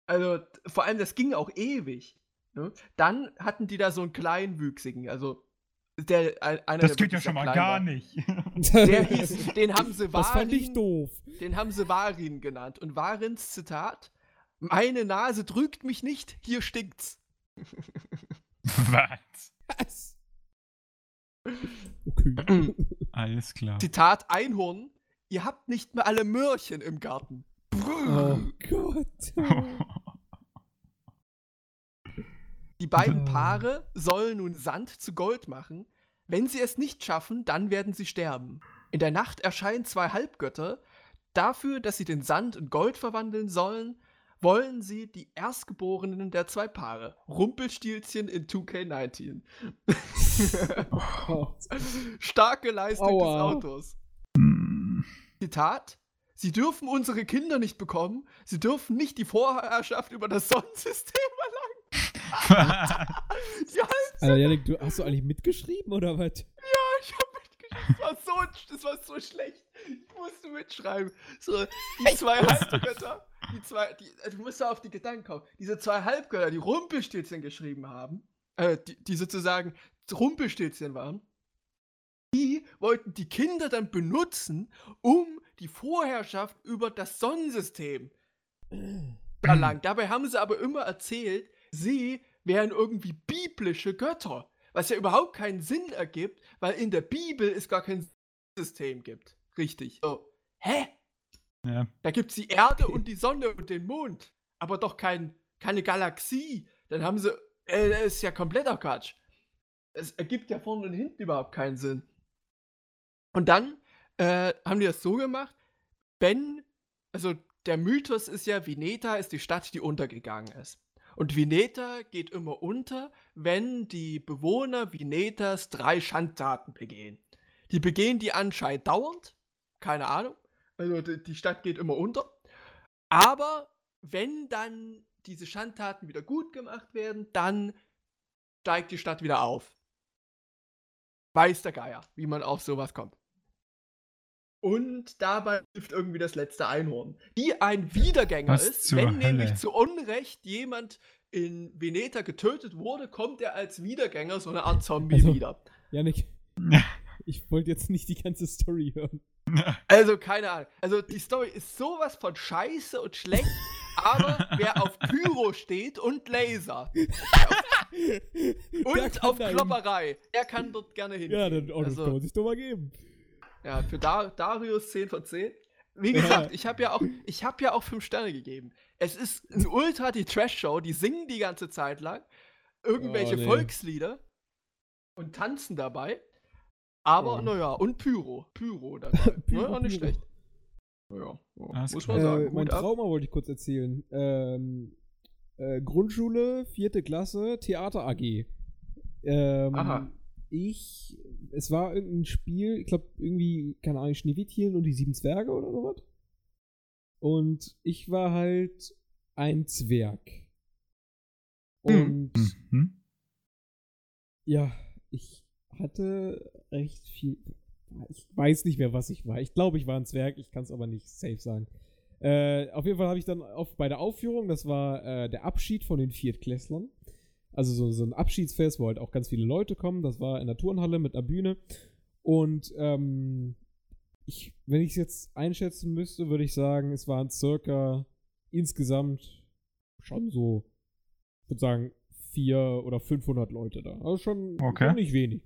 Also, vor allem, das ging auch ewig. Ne? Dann hatten die da so einen kleinwüchsigen, also der ein- einer Das der geht ja schon mal gar war. nicht. Der hieß, den haben sie <laughs> Das fand ich Warin, doof. den haben sie Warin genannt. Und Warins Zitat: Meine Nase drückt mich nicht, hier stinkt's. <laughs> Was? Was? Okay. <clears throat> Alles klar. Zitat Einhorn: Ihr habt nicht mehr alle Möhrchen im Garten. Oh Gott. Die beiden. Paare sollen nun Sand zu Gold machen. Wenn sie es nicht schaffen, dann werden sie sterben. In der Nacht erscheinen zwei Halbgötter. Dafür, dass sie den Sand in Gold verwandeln sollen, wollen sie die Erstgeborenen der zwei Paare. Rumpelstilzchen in 2K19. Oh. <laughs> Starke Leistung Aua. des Autors. Hm. Zitat. Sie dürfen unsere Kinder nicht bekommen. Sie dürfen nicht die Vorherrschaft über das Sonnensystem erlangen. <laughs> Die Alter, Janik, du, hast du eigentlich mitgeschrieben oder was? Ich hab mitgeschrieben. Das war so, das war so schlecht. Ich musste mitschreiben. So, die zwei Halbgötter, die zwei, die, äh, du musst da auf die Gedanken kommen. Diese zwei Halbgötter, die Rumpelstilzchen geschrieben haben, äh, die, die sozusagen Rumpelstilzchen waren, die wollten die Kinder dann benutzen, um die Vorherrschaft über das Sonnensystem erlangen. Dabei haben sie aber immer erzählt, sie wären irgendwie biblische Götter. Was ja überhaupt keinen Sinn ergibt, weil in der Bibel es gar kein System gibt. Richtig. So. Hä? Ja. Da gibt's die Erde und die Sonne und den Mond. Aber doch kein, keine Galaxie. Dann haben sie. Äh, das ist ja kompletter Quatsch. Es ergibt ja vorne und hinten überhaupt keinen Sinn. Und dann äh, haben die das so gemacht, wenn. Also der Mythos ist ja, Veneta ist die Stadt, die untergegangen ist. Und Vineta geht immer unter, wenn die Bewohner Vinetas drei Schandtaten begehen. Die begehen die anscheinend dauernd, keine Ahnung. Also die Stadt geht immer unter. Aber wenn dann diese Schandtaten wieder gut gemacht werden, dann steigt die Stadt wieder auf. Weiß der Geier, wie man auf sowas kommt. Und dabei hilft irgendwie das letzte Einhorn, die ein Wiedergänger Was ist. Wenn nämlich Hölle? zu Unrecht jemand in Veneta getötet wurde, kommt er als Wiedergänger, so eine Art Zombie Also- wieder. Janik, <laughs> ich wollte jetzt nicht die ganze Story hören. <laughs> Also, keine Ahnung. Also, die Story ist sowas von scheiße und schlecht, aber <laughs> wer auf Pyro steht und Laser <laughs> und auf. Klopperei, der kann dort gerne hin. Ja, dann, oh, das Also- kann man sich doch mal geben. Ja, für Dar Darius 10 von 10. Wie Ja. gesagt, ich habe ja auch, ich habe ja auch 5 Sterne gegeben. Es ist ein Ultra die Trash-Show, die singen die ganze Zeit lang irgendwelche Oh, nee. Volkslieder und tanzen dabei. Aber Oh. naja, und Pyro. Pyro dabei. <laughs> Pyro, ja, auch nicht Pyro. schlecht. Ja, ja muss man sagen. Äh, mein. Trauma wollte ich kurz erzählen. Ähm, äh, Grundschule, vierte Klasse, Theater AG. Ähm, Aha. Ich, es war irgendein Spiel, ich glaube irgendwie, keine Ahnung, Schneewittchen und die sieben Zwerge oder sowas. Und ich war halt ein Zwerg. Und Mhm. ja, ich hatte recht viel. Ich weiß nicht mehr, was ich war. Ich glaube, ich war ein Zwerg, ich kann es aber nicht safe sagen. Äh, auf jeden Fall habe ich dann auf, bei der Aufführung, das war äh, der Abschied von den Viertklässlern. Also so, so ein Abschiedsfest, wo halt auch ganz viele Leute kommen. Das war in der Turnhalle mit einer Bühne. Und ähm, ich, wenn ich es jetzt einschätzen müsste, würde ich sagen, es waren circa insgesamt schon so, ich würde sagen, vier oder 500 Leute da. Also schon, Okay. schon nicht wenig.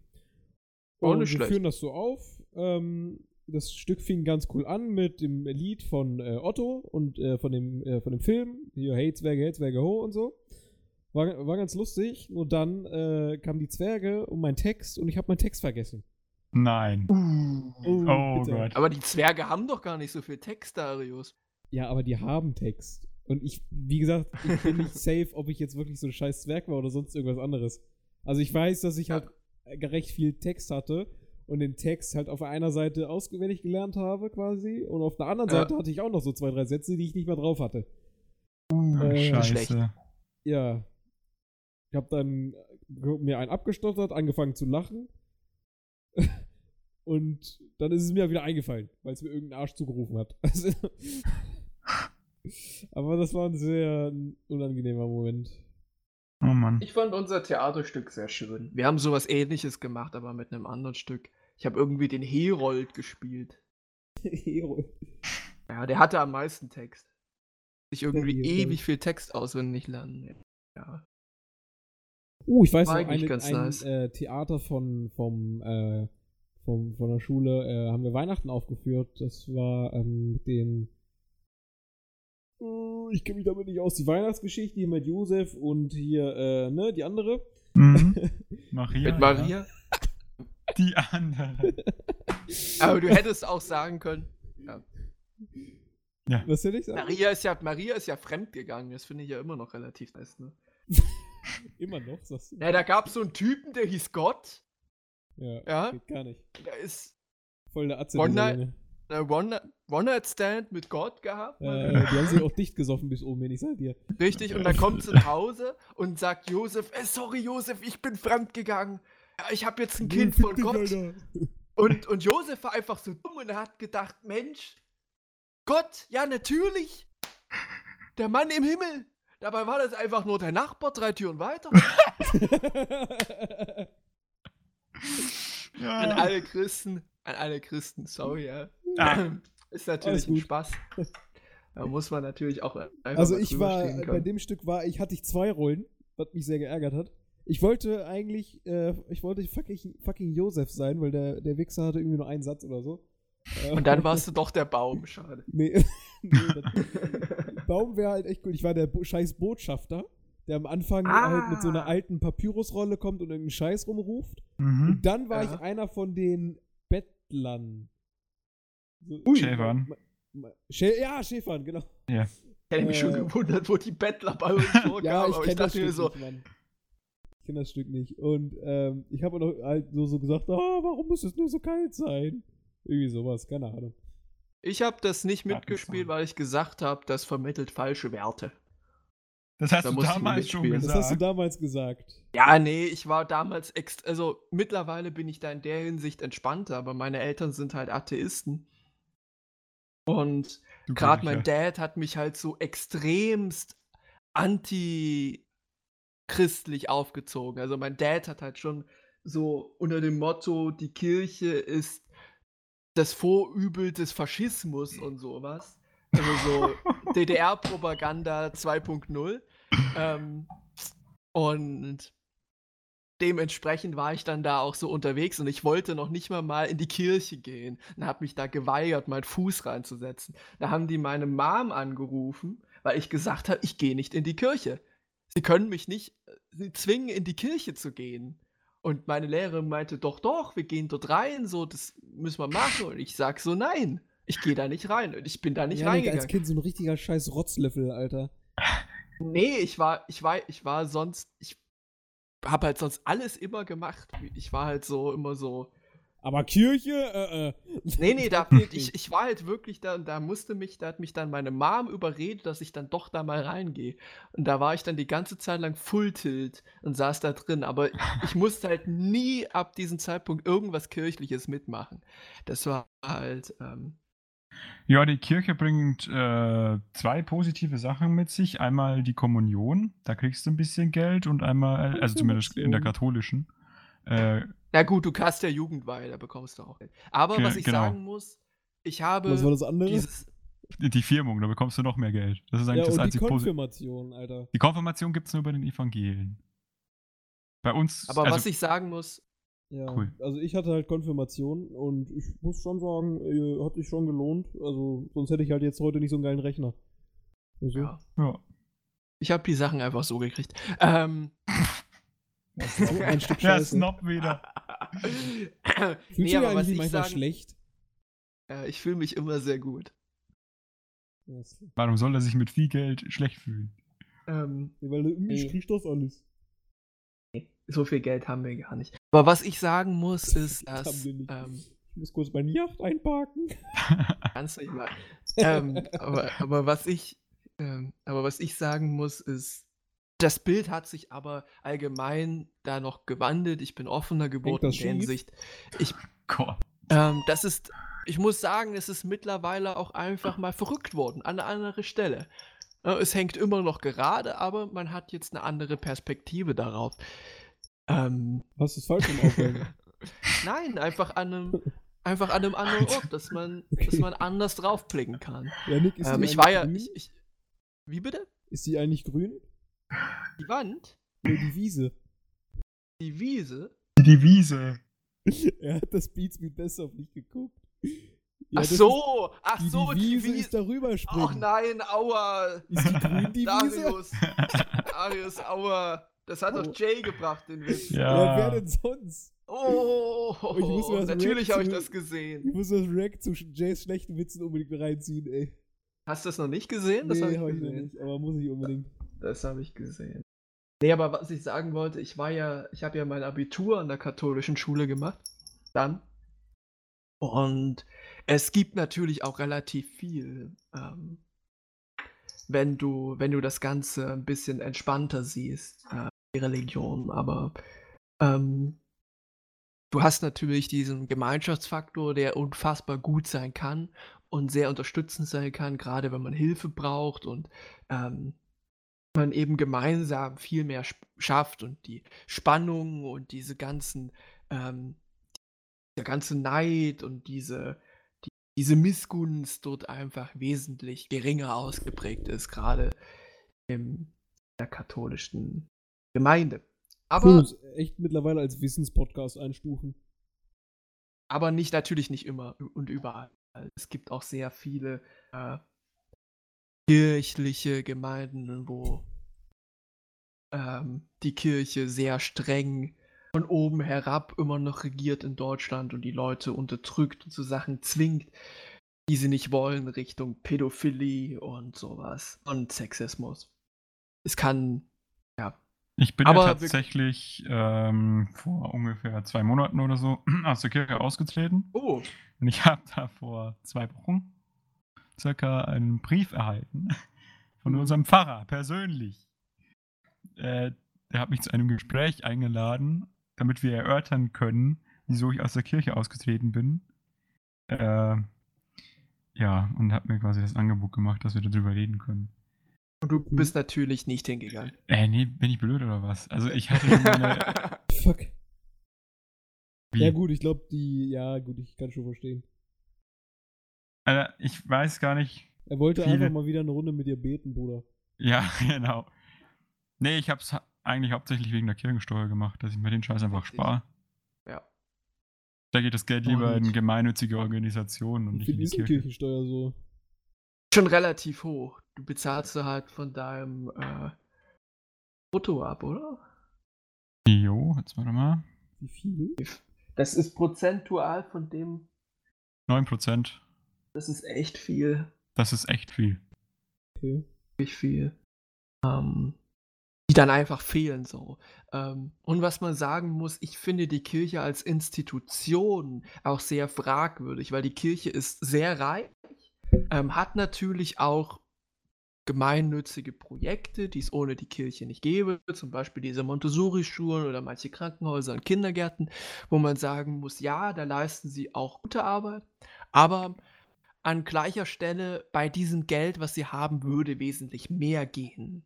Auch Und nicht wir führen das so auf. Ähm, das Stück fing ganz cool an mit dem Lied von äh, Otto und äh, von, dem, äh, von dem Film. Hier, hey Zwerge, hey Zwerge, ho und so. War, war ganz lustig. Nur dann äh, kamen die Zwerge und mein Text und ich habe meinen Text vergessen. Nein. Oh bitte. Gott. Aber die Zwerge haben doch gar nicht so viel Text, Darius. Ja, aber die haben Text. Und ich, wie gesagt, ich bin nicht <laughs> safe, ob ich jetzt wirklich so ein scheiß Zwerg war oder sonst irgendwas anderes. Also ich weiß, dass ich halt recht viel Text hatte und den Text halt auf einer Seite auswendig gelernt habe quasi und auf der anderen Ja. Seite hatte ich auch noch so zwei, drei Sätze, die ich nicht mehr drauf hatte. Ah, Äh, Scheiße. Ja. Ich habe dann äh, mir einen abgestottert, angefangen zu lachen. <laughs> Und dann ist es mir wieder eingefallen, weil es mir irgendein Arsch zugerufen hat. <laughs> Aber das war ein sehr unangenehmer Moment. Oh Mann. Ich fand unser Theaterstück sehr schön. Wir haben sowas ähnliches gemacht, aber mit einem anderen Stück. Ich habe irgendwie den Herold gespielt. <laughs> Ja, der hatte am meisten Text. Ich irgendwie Herold. ewig viel Text auswendig lernen. Ja. Uh, ich weiß noch, eigentlich eine, ganz ein nice. äh, Theater von, vom, äh, vom, von der Schule äh, haben wir Weihnachten aufgeführt. Das war ähm, mit den. Oh, ich kenne mich damit nicht aus. Die Weihnachtsgeschichte hier mit Josef und hier, äh, ne, die andere. Mhm. <laughs> Maria. Mit Maria. Ja. Die andere. Aber du hättest auch sagen können. Was hätte ich sagen? Maria ist ja, Maria ist ja fremdgegangen. Das finde ich ja immer noch relativ nice, ne? <laughs> Immer noch, sagst du? Ja, da gab es so einen Typen, der hieß Gott. Ja, Ja. geht gar nicht. Der ist Voll der Atze, One dieser Night- Junge. eine One- One-Night-Stand mit Gott gehabt. Äh, die haben sich auch dicht gesoffen bis oben hin, ich sag dir. Richtig, und dann kommt sie nach Hause und sagt Josef, äh, sorry Josef, ich bin fremdgegangen. Ich habe jetzt ein Kind von Gott. Und, und Josef war einfach so dumm und er hat gedacht, Mensch, Gott, ja natürlich. Der Mann im Himmel. Dabei war das einfach nur der Nachbar drei Türen weiter. <laughs> An Ja. alle Christen, an alle Christen, sorry, ja. Ah. <laughs> Ist natürlich ein. Spaß. <laughs> Da muss man natürlich auch einfach Also ich war, bei dem Stück war ich, hatte ich zwei Rollen, was mich sehr geärgert hat. Ich wollte eigentlich, äh, ich wollte fucking, fucking Josef sein, weil der, der Wichser hatte irgendwie nur einen Satz oder so. Und dann warst du doch der Baum, schade. Nee, <laughs> nee Baum wäre halt echt cool. Ich war der Bo scheiß Botschafter, der am Anfang Ah. halt mit so einer alten Papyrusrolle kommt und irgendeinen Scheiß rumruft. Mhm. Und dann war Ja. ich einer von den Bettlern. So, Ui. Schäfern. Schä ja, Schäfern, genau. Ja. Ich hätte mich schon Äh. gewundert, wo die Bettler bei uns <laughs> vorkamen, Ja, ich aber kenne ich das dachte mir Stück so, nicht. Ich kenne das Stück nicht. Und ähm, ich habe noch halt nur so gesagt, oh, warum muss es nur so kalt sein? Irgendwie sowas, keine Ahnung. ich habe das nicht mitgespielt, weil ich gesagt habe, das vermittelt falsche Werte. Das hast Da du damals schon mitspielen. Das gesagt. hast du damals gesagt. Ja, nee, ich war damals also mittlerweile bin ich da in der Hinsicht entspannter, aber meine Eltern sind halt Atheisten. Und gerade mein. Dad hat mich halt so extremst anti-christlich aufgezogen. Also mein Dad hat halt schon so unter dem Motto, die Kirche ist das Vorübel des Faschismus und sowas. Also so <laughs> DDR-Propaganda 2.0. Ähm, und dementsprechend war ich dann da auch so unterwegs und ich wollte noch nicht mal mal in die Kirche gehen und habe mich da geweigert, meinen Fuß reinzusetzen. Da haben die meine Mom angerufen, weil ich gesagt habe, ich gehe nicht in die Kirche. Sie können mich nicht sie zwingen, in die Kirche zu gehen. Und meine Lehrerin meinte, doch, doch, wir gehen dort rein, so, das müssen wir machen. Und ich sag so, nein, ich gehe da nicht rein. Und ich bin da nicht Janik, reingegangen. als Kind so ein richtiger scheiß Rotzlöffel, Alter. Nee, ich war, ich war, ich war sonst, ich habe halt sonst alles immer gemacht. Ich war halt so immer so. Aber Kirche, äh, äh. Nee, nee, <laughs> da, ich, ich war halt wirklich da, da musste mich, da hat mich dann meine Mom überredet, dass ich dann doch da mal reingehe. Und da war ich dann die ganze Zeit lang Full Tilt und saß da drin. Aber ich musste halt nie ab diesem Zeitpunkt irgendwas Kirchliches mitmachen. Das war halt, ähm, Ja, die Kirche bringt äh, zwei positive Sachen mit sich. Einmal die Kommunion, da kriegst du ein bisschen Geld und einmal, also zumindest in der katholischen. Äh, na gut, du hast ja Jugendweihe, da bekommst du auch Geld. Aber Ge- was ich genau. sagen muss, ich habe Was war das andere? dieses, die Firmung, da bekommst du noch mehr Geld. Das ist eigentlich ja, das und die einzige Positive. Konfirmation, Alter. Die Konfirmation gibt es nur bei den Evangelien. Bei uns. aber also, was ich sagen muss, Ja, Cool. also ich hatte halt Konfirmation und ich muss schon sagen, äh, hat sich schon gelohnt. Also sonst hätte ich halt jetzt heute nicht so einen geilen Rechner. Also, ja, Ja. ich habe die Sachen einfach so gekriegt. Ähm, das ist auch ein Stück <laughs> Ja, Scheiße. Snob wieder. <laughs> Fühlst nee, du aber was eigentlich ich manchmal sagen, schlecht? äh, ich fühle mich immer sehr gut. Warum soll er sich mit viel Geld schlecht fühlen? Ähm, weil du, Nee. ich krieg das alles. so viel Geld haben wir gar nicht. Aber was ich sagen muss, ist, dass ähm, Ich muss kurz meine Yacht einparken. Kannst du nicht mal. ähm, aber, aber was ich, ähm, aber was ich sagen muss, ist, das Bild hat sich aber allgemein da noch gewandelt. Ich bin offener geworden in der? Hinsicht. Ich, ähm, das ist, ich muss sagen, es ist mittlerweile auch einfach mal verrückt worden an eine andere Stelle. Äh, Es hängt immer noch gerade, aber man hat jetzt eine andere Perspektive darauf. Ähm, Hast du es falsch im <laughs> nein, einfach an einem, einfach an einem anderen Ort, dass man, dass Okay. man anders draufblicken kann. ja, Nick, ist Ähm, die ich war eigentlich ja. grün? Ich, ich, wie bitte? Ist die eigentlich grün? Die Wand? Nee, die Wiese. Die Wiese? Die Wiese. <laughs> er hat das Beats Beat Best of nicht geguckt. Ja, ach so! Ach Ist, die, so, die Wiese die ist Wiese. darüber springen. Ach nein, aua! Ist die grün, die Wiese? Darius. Darius, aua. Das hat Oh. doch Jay gebracht, den Witz. Ja. Ja, wer denn sonst? Oh, Ich muss mir das natürlich habe ich das gesehen. Ich muss das React zu Jays schlechten Witzen unbedingt reinziehen, ey. Hast du das noch nicht gesehen? Das habe nee, ich hab ich noch gesehen. nicht, aber muss ich unbedingt. Das habe ich gesehen. Nee, aber was ich sagen wollte, ich war ja, ich habe ja mein Abitur an der katholischen Schule gemacht. Dann. Und es gibt natürlich auch relativ viel, ähm, wenn du, wenn du das Ganze ein bisschen entspannter siehst, äh, Religion. Aber ähm, du hast natürlich diesen Gemeinschaftsfaktor, der unfassbar gut sein kann und sehr unterstützend sein kann, gerade wenn man Hilfe braucht und ähm, man eben gemeinsam viel mehr sch- schafft und die Spannung und diese ganzen, ähm, der ganze Neid und diese, die, diese Missgunst dort einfach wesentlich geringer ausgeprägt ist, gerade in der katholischen Gemeinde. Aber uns echt mittlerweile als Wissenspodcast einstufen. aber nicht natürlich nicht immer und überall. Es gibt auch sehr viele äh, kirchliche Gemeinden, wo ähm, die Kirche sehr streng von oben herab immer noch regiert in Deutschland und die Leute unterdrückt und zu Sachen zwingt, die sie nicht wollen, Richtung Pädophilie und sowas und Sexismus. Es kann, ja. Ich bin Aber ja tatsächlich ähm, vor ungefähr zwei Monaten oder so <clears throat> aus der Kirche ausgetreten. Oh, Und ich <laughs> habe da vor zwei Wochen circa einen Brief erhalten <laughs> von Mhm. unserem Pfarrer persönlich. Äh, der hat mich zu einem Gespräch eingeladen, damit wir erörtern können, wieso ich aus der Kirche ausgetreten bin. Äh, ja, und hat mir quasi das Angebot gemacht, dass wir darüber reden können. Und du bist natürlich nicht hingegangen. Äh, nee, bin ich blöd oder was? Also ich hatte schon <laughs> meine... Fuck. Wie? Ja, gut, ich glaube, die. Ja, gut, ich kann schon verstehen. Alter, ich weiß gar nicht, Er wollte Viele. einfach mal wieder eine Runde mit dir beten, Bruder. Ja, <laughs> genau. Nee, ich hab's ha- eigentlich hauptsächlich wegen der Kirchensteuer gemacht, dass ich mir den Scheiß einfach spare. Ja. Da geht das Geld lieber Und- in gemeinnützige Organisationen und nicht wie in die Kirche. Kirchensteuer so? Schon relativ hoch. Du bezahlst du halt von deinem äh, Brutto ab, oder? Jo, jetzt warte mal. Wie viel? Das ist prozentual von dem, 9%. das ist echt viel. Das ist echt viel. Okay. Wirklich viel. Ähm, die dann einfach fehlen so. Ähm, und was man sagen muss, ich finde die Kirche als Institution auch sehr fragwürdig, weil die Kirche ist sehr reich, ähm, hat natürlich auch gemeinnützige Projekte, die es ohne die Kirche nicht gäbe, zum Beispiel diese Montessori-Schulen oder manche Krankenhäuser und Kindergärten, wo man sagen muss, ja, da leisten sie auch gute Arbeit, aber an gleicher Stelle bei diesem Geld, was sie haben, würde wesentlich mehr gehen.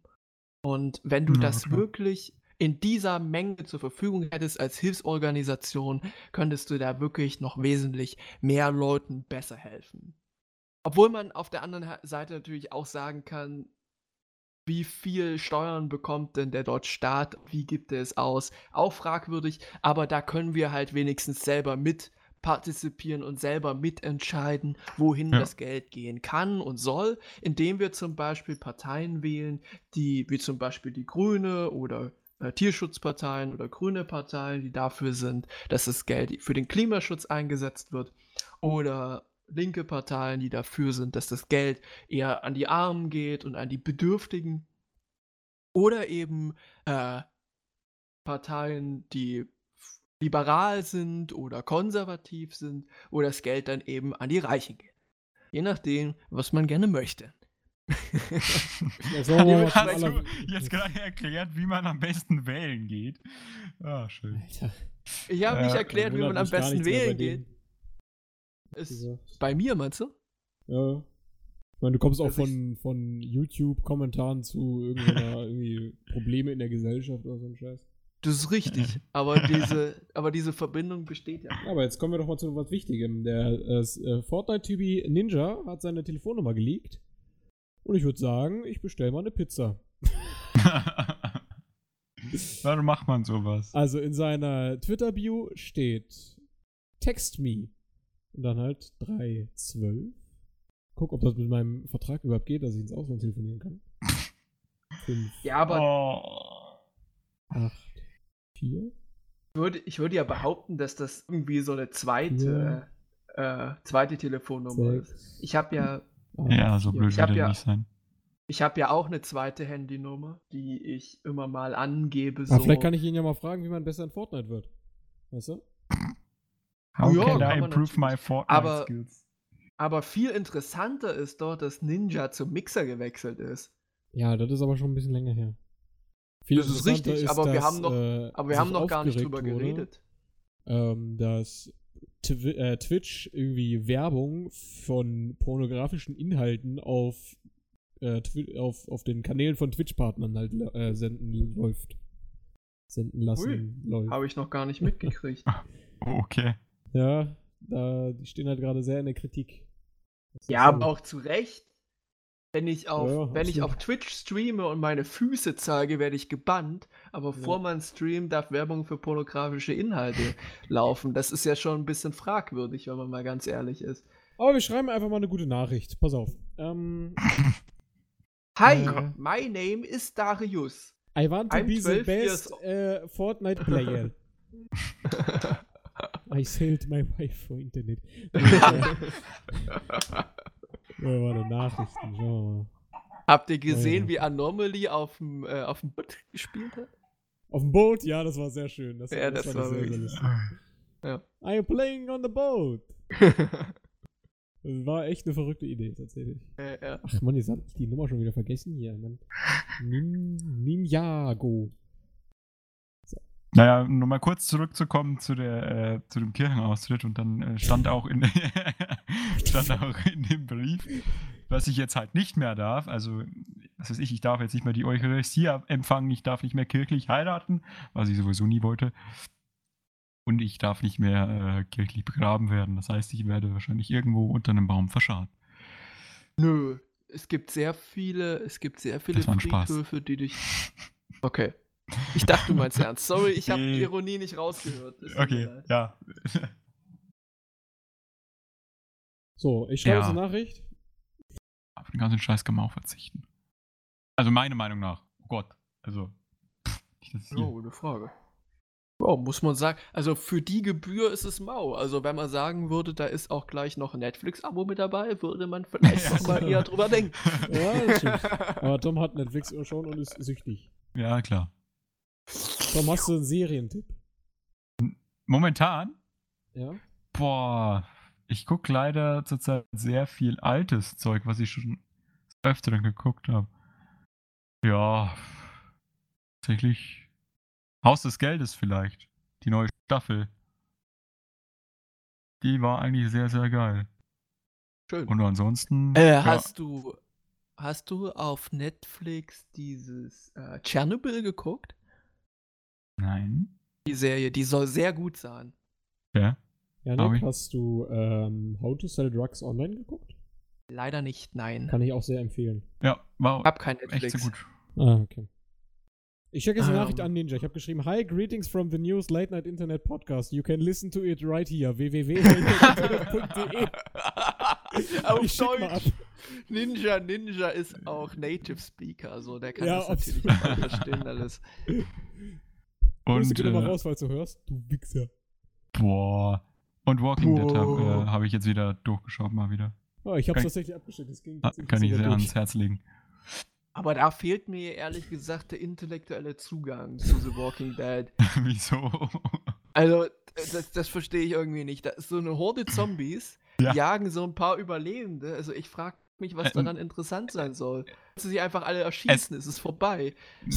Und wenn du Ja, das klar. wirklich in dieser Menge zur Verfügung hättest als Hilfsorganisation, könntest du da wirklich noch wesentlich mehr Leuten besser helfen. Obwohl man auf der anderen Seite natürlich auch sagen kann, wie viel Steuern bekommt denn der deutsche Staat, wie gibt er es aus, auch fragwürdig, aber da können wir halt wenigstens selber mit partizipieren und selber mitentscheiden, wohin Ja. das Geld gehen kann und soll, indem wir zum Beispiel Parteien wählen, die wie zum Beispiel die Grüne oder äh, Tierschutzparteien oder grüne Parteien, die dafür sind, dass das Geld für den Klimaschutz eingesetzt wird oder linke Parteien, die dafür sind, dass das Geld eher an die Armen geht und an die Bedürftigen oder eben äh, Parteien, die liberal sind oder konservativ sind, wo das Geld dann eben an die Reichen geht. Je nachdem, was man gerne möchte. <laughs> Ja, zum Hast du jetzt gerade erklärt, wie man am besten wählen geht? Ah, schön. Alter. Ich habe nicht Äh, erklärt, wie man am besten wählen geht. Ist bei mir, meinst du? Ja. Ich meine, du kommst auch ich- von, von YouTube-Kommentaren zu irgendeiner <laughs> irgendwie Probleme in der Gesellschaft oder so ein Scheiß. Das ist richtig, <laughs> aber diese, aber diese Verbindung besteht ja. Aber jetzt kommen wir doch mal zu was Wichtigem. Der äh, äh, Fortnite-Typi Ninja hat seine Telefonnummer geleakt. Und ich würde sagen, ich bestelle mal eine Pizza. <laughs> Warum macht man sowas? Also in seiner Twitter-Bio steht Text me. Und dann halt 3, 12. Guck, ob das mit meinem Vertrag überhaupt geht, dass ich ins Ausland telefonieren kann. 5, Ja, aber oh. 8, 4. ich würde, ich würde ja behaupten, dass das irgendwie so eine zweite, äh, zweite Telefonnummer ist. Sechs. Ich habe ja, Ja, so blöd er ja- nicht sein. ich habe ja auch eine zweite Handynummer, die ich immer mal angebe. So. vielleicht kann ich ihn ja mal fragen, wie man besser in Fortnite wird. Weißt du? How Ja, can I improve my. Fortnite Aber- skills? Aber viel interessanter ist dort, dass Ninja zum Mixer gewechselt ist. Ja, das ist aber schon ein bisschen länger her. Viel Das ist richtig, aber wir dass, haben noch- äh, Aber wir haben noch gar nicht drüber wurde, geredet. ähm, dass Twi äh, Twitch irgendwie Werbung von pornografischen Inhalten auf, äh, auf, auf den Kanälen von Twitch-Partnern halt äh, senden läuft. Senden lassen läuft. Habe ich noch gar nicht mitgekriegt. <laughs> Okay. Ja, da, die stehen halt gerade sehr in der Kritik. Das ja, aber auch zu Recht. Wenn ich auf, Ja, wenn ich auf Twitch streame und meine Füße zeige, werde ich gebannt. Aber vor meinem Stream darf Werbung für pornografische Inhalte <laughs> laufen. Das ist ja schon ein bisschen fragwürdig, wenn man mal ganz ehrlich ist. Aber wir schreiben einfach mal eine gute Nachricht. Pass auf. Ähm, <laughs> Hi, Äh. my name is Darius. I want to I'm be the 12 years best äh, Fortnite player. <laughs> I sold my wife for Internet. <laughs> Nachrichten. Schauen wir mal. Habt ihr gesehen, ja. wie Anomaly auf dem äh, auf dem Boot gespielt hat? Auf dem Boot? Ja, das war sehr schön. Das, Ja, das war sehr, sehr lustig. Ja. I am playing on the boat. Das <laughs> war echt eine verrückte Idee, tatsächlich. ja, ja. Ach man, jetzt hab ich die Nummer schon wieder vergessen hier. Nin Ninjago. Naja, um nochmal kurz zurückzukommen zu, der, äh, zu dem Kirchenaustritt und dann äh, stand, auch in, <laughs> stand auch in dem Brief, was ich jetzt halt nicht mehr darf. Also, was weiß ich, ich darf jetzt nicht mehr die Eucharistie empfangen, ich darf nicht mehr kirchlich heiraten, was ich sowieso nie wollte. Und ich darf nicht mehr äh, kirchlich begraben werden. Das heißt, ich werde wahrscheinlich irgendwo unter einem Baum verscharrt. Nö, es gibt sehr viele, es gibt sehr viele. Friedhöfe, die dich. <laughs> Okay. Ich dachte, du meinst ernst. Sorry, ich habe Nee. Ironie nicht rausgehört. Mir Okay, ja. <laughs> So, ich schreibe Ja. eine Nachricht. Auf den ganzen Scheiß kann man auch verzichten. Also, meine Meinung nach. Oh Gott. Also, Oh, gute Frage. Wow, muss man sagen. Also für die Gebühr ist es mau. Also wenn man sagen würde, da ist auch gleich noch ein Netflix-Abo mit dabei, würde man vielleicht Ja. noch mal eher drüber denken. Ja, das <laughs> stimmt. Aber Tom hat Netflix schon und ist süchtig. Ja, klar. Tom, hast du einen Serientipp? Momentan, Ja? boah, ich gucke leider zurzeit sehr viel altes Zeug, was ich schon des öfteren geguckt habe. Ja, tatsächlich Haus des Geldes vielleicht. Die neue Staffel. Die war eigentlich sehr, sehr geil. Schön. Und ansonsten. Äh, ja, hast du hast du auf Netflix dieses äh, Tschernobyl geguckt? Nein. Die Serie, die soll sehr gut sein. Ja. Ja, Hab Nick, ich. hast du ähm, How to Sell Drugs Online geguckt? Leider nicht, nein. Kann ich auch sehr empfehlen. Ja, Ich hab kein echt Netflix. so gut. Ah, okay. Ich schicke jetzt eine Ähm. Nachricht an Ninja. Ich habe geschrieben, Hi, greetings from the news late night internet podcast. You can listen to it right here. www.internet.de <laughs> auf. Deutsch. Ninja Ninja ist auch Native Speaker, also der kann Ja, das natürlich verstehen alles. <laughs> Und gehen mal äh, raus, falls du hörst. Du Wichser. boah. Und Walking Dead habe Boah. äh, hab ich jetzt wieder durchgeschaut, mal wieder. Oh, ich habe Kann- tatsächlich abgeschnitten. Das ging Ah, Kann ich sehr durch. ans Herz legen. Aber da fehlt mir ehrlich gesagt der intellektuelle Zugang zu The Walking Dead. <laughs> Wieso? Also, das, das verstehe ich irgendwie nicht. Da ist so eine Horde Zombies, <laughs> Ja. jagen so ein paar Überlebende. Also, ich frage mich, was Äh, daran interessant sein soll. Sie sich einfach alle erschießen, es ist vorbei. <laughs>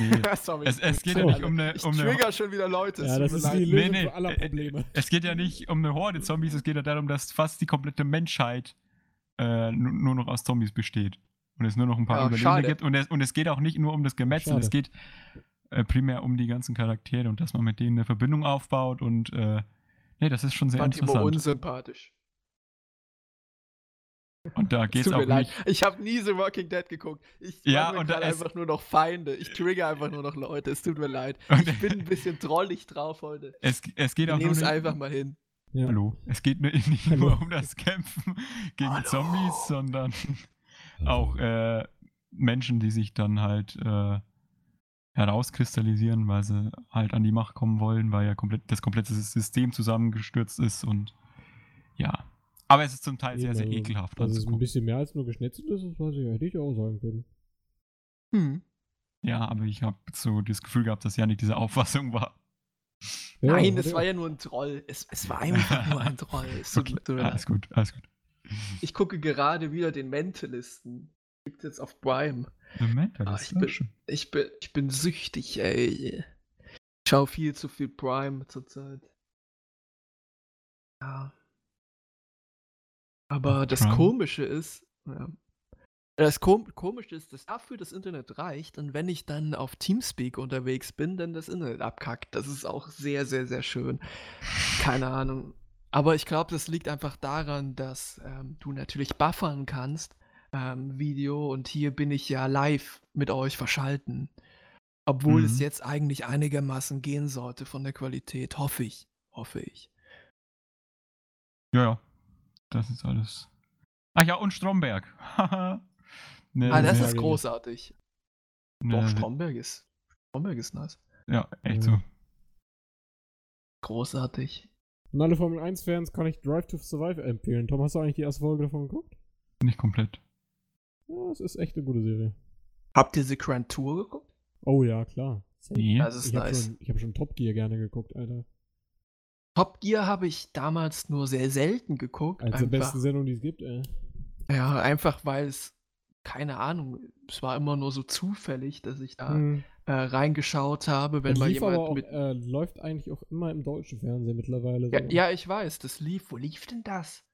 nee. <laughs> Sorry. Es, es geht ja So. nicht um eine. ich Um eine trigger schon wieder Leute. es Ja, das ist leid. die Nee, Lösung nee, für aller äh, Probleme. es geht ja nicht um eine Horde Zombies, es geht ja darum, dass fast die komplette Menschheit äh, nu- nur noch aus Zombies besteht. Und es nur noch ein paar Ja, Überlebende schade. gibt. Und es, und es geht auch nicht nur um das Gemetzel, Schade. es geht äh, primär um die ganzen Charaktere und dass man mit denen eine Verbindung aufbaut und äh, nee, das ist schon sehr fand die immer interessant. unsympathisch. Und da Es geht es tut mir auch leid. nicht. Ich habe nie The Walking Dead geguckt. Ich Ja, mir und da einfach nur noch Feinde. Ich trigger einfach nur noch Leute. Es tut mir leid. <laughs> Ich bin ein bisschen trollig drauf heute. es, es geht Wir auch nur es nicht, einfach mal hin. Ja. Hallo. Es geht nur- <laughs> nicht Hallo. nur um das Kämpfen gegen Hallo. Zombies, sondern auch äh, Menschen, die sich dann halt äh, herauskristallisieren, weil sie halt an die Macht kommen wollen, weil ja komplett, das komplette System zusammengestürzt ist und ja. Aber es ist zum Teil sehr, sehr Also, ekelhaft. Dass es ein anzugucken. bisschen mehr als nur geschnetzelt ist, das weiß ich, hätte ich auch sagen können. Hm. Ja, aber ich habe so das Gefühl gehabt, dass Janik diese Auffassung war. Ja, Nein, es war ja nur ein Troll. Es, es war einfach nur ein Troll. <laughs> Okay, mir- tut mir alles leid. gut, alles gut. Ich gucke gerade wieder den Mentalisten. Gibt jetzt auf Prime. The Mental Ah, ist ich bin-. Ich bin, ich bin süchtig, ey. Ich schaue viel zu viel Prime zurzeit. Ja. Aber das. Komische ist, ja. Das Kom Komische ist, dass dafür das Internet reicht und wenn ich dann auf Teamspeak unterwegs bin, dann das Internet abkackt. Das ist auch sehr, sehr, sehr schön. Keine Ahnung. Aber ich glaube, das liegt einfach daran, dass ähm, du natürlich buffern kannst, ähm, Video, und hier bin ich ja live mit euch verschalten. Obwohl es Mhm. jetzt eigentlich einigermaßen gehen sollte von der Qualität, hoffe ich. Hoffe ich. Ja, ja. Das ist alles. Ach ja, und Stromberg. Haha. <laughs> Ne, ah, das ist großartig. ne, Doch, Stromberg ist. Stromberg ist nice. Ja, echt Ja. so. Großartig. Und alle Formel 1-Fans kann ich Drive to Survive empfehlen. Tom, hast du eigentlich die erste Folge davon geguckt? Nicht komplett. Ja, es ist echt eine gute Serie. Habt ihr The Grand Tour geguckt? Oh ja, klar. Nee. Das ist Ich habe nice. schon, ich hab schon Top Gear gerne geguckt, Alter. Top Gear habe ich damals nur sehr selten geguckt. Die einfach, besten Sendung, die es gibt, ey. ja, einfach weil es, keine Ahnung, es war immer nur so zufällig, dass ich da Hm. äh, reingeschaut habe, wenn Das mal jemand auch, mit. äh, läuft eigentlich auch immer im deutschen Fernsehen mittlerweile. Ja, so. ja, ich weiß, das lief. Wo lief denn das?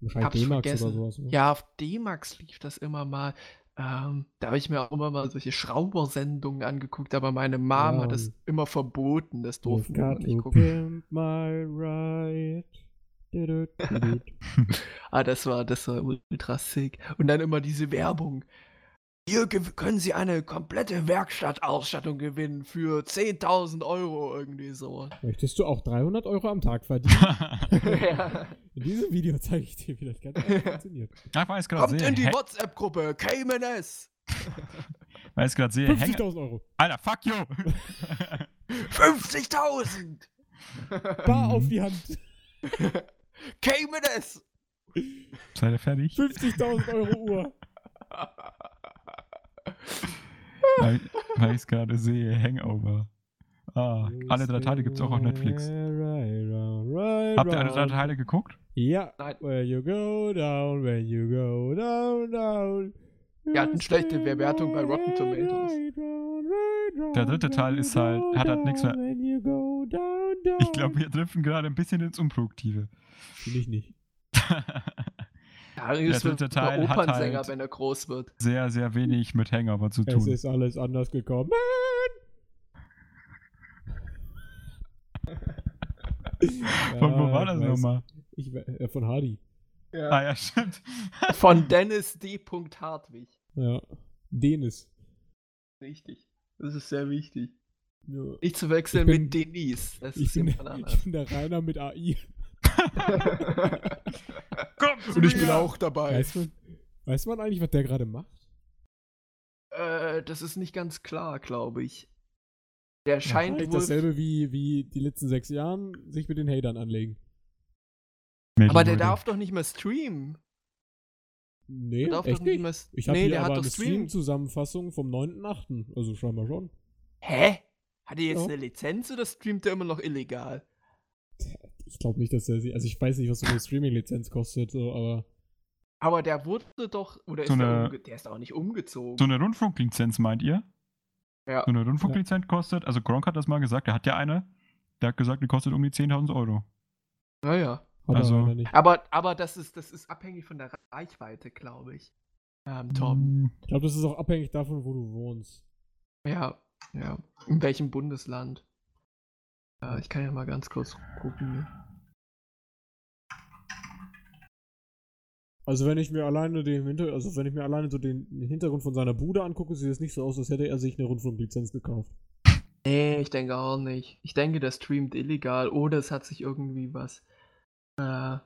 Wahrscheinlich D-Max oder sowas. ne? Ja, auf D-Max lief das immer mal. Ähm, da habe ich mir auch immer mal solche Schraubersendungen angeguckt, aber meine Mom Ja, hat das immer verboten. Das durften wir nicht gucken. my dudut. <laughs> Ah, das war, das war ultra sick. Und dann immer diese Werbung. Hier können Sie eine komplette Werkstattausstattung gewinnen für 10.000 Euro irgendwie so. Möchtest du auch 300 Euro am Tag verdienen? ja. <laughs> In diesem Video zeige ich dir, wie das Ganze <laughs> funktioniert. Ja, gerade Kommt sehe, in die WhatsApp-Gruppe Cayman S. <laughs> weil ich gerade sehe, Hänger. 50.000 Euro. Alter, fuck you! 50.000! Bar Mhm. auf die Hand. Cayman S. Seid ihr fertig? 50.000 Euro Uhr. Weil, weil ich es gerade sehe, Hangover. Ah, alle drei Teile gibt es auch auf Netflix. Habt ihr alle drei Teile geguckt? Ja. Nein. Where you go down, when you go down, down. Wir hatten schlechte Bewertung bei Rotten Tomatoes. Der dritte Teil ist halt- hat halt nix mehr- Ich glaube, wir driften gerade ein bisschen ins Unproduktive. Finde ich nicht. <laughs> Ja, Der ist dritte ein Teil hat Opernsänger, halt- wenn er groß wird. Sehr, sehr wenig mit Hangover zu Es tun. ist alles anders gekommen. <laughs> Von wo war Ja, das nochmal? Äh, von Hardy. Ah ja, stimmt. <laughs> Von Dennis D. Hartwig. Ja. Denis. Richtig. Das ist sehr wichtig. Ja. Nicht zu wechseln Ich bin- mit Denise. Das Ich ist bin, ich bin der Rainer mit AI. Komm zu Und ich bin auch dabei. Weiß man, weiß man eigentlich, was der gerade macht? Äh, das ist nicht ganz klar, glaube ich. Der scheint Vielleicht wohl. dasselbe wie, wie die letzten sechs Jahren, sich mit den Hatern anlegen. Aber der Leute. darf doch nicht mehr streamen. Nee, Der darf echt doch nicht nicht. mehr. Ich habe nee, hier der aber hat eine. Stream-Zusammenfassung vom 9.8. Also scheinbar schon. Hä? Hat er jetzt Ja. eine Lizenz oder streamt er immer noch illegal? Ich glaube nicht, dass der sie. Also ich weiß nicht, was so eine Streaming-Lizenz kostet, so, aber. Aber der wurde doch. Oder So ist der, eine- umge der ist auch nicht umgezogen. So eine Rundfunklizenz meint ihr? ja. So eine Rundfunklizenz kostet, also Gronk hat das mal gesagt, der hat ja eine. Der hat gesagt, die kostet um die 10.000 Euro. Naja. Hat Also- er. Aber, aber das, ist, das ist abhängig von der Reichweite, glaube ich. Ähm, Tom. Hm, Ich glaube, das ist auch abhängig davon, wo du wohnst. Ja, ja. In welchem Bundesland? Ja, ich kann ja mal ganz kurz gucken. Also wenn ich mir alleine den Hinter also wenn ich mir alleine so den Hintergrund von seiner Bude angucke, sieht es nicht so aus, als hätte er sich eine Rundfunklizenz gekauft. Nee, ich denke auch nicht. Ich denke, der streamt illegal oder es hat sich irgendwie was. Äh, Ja,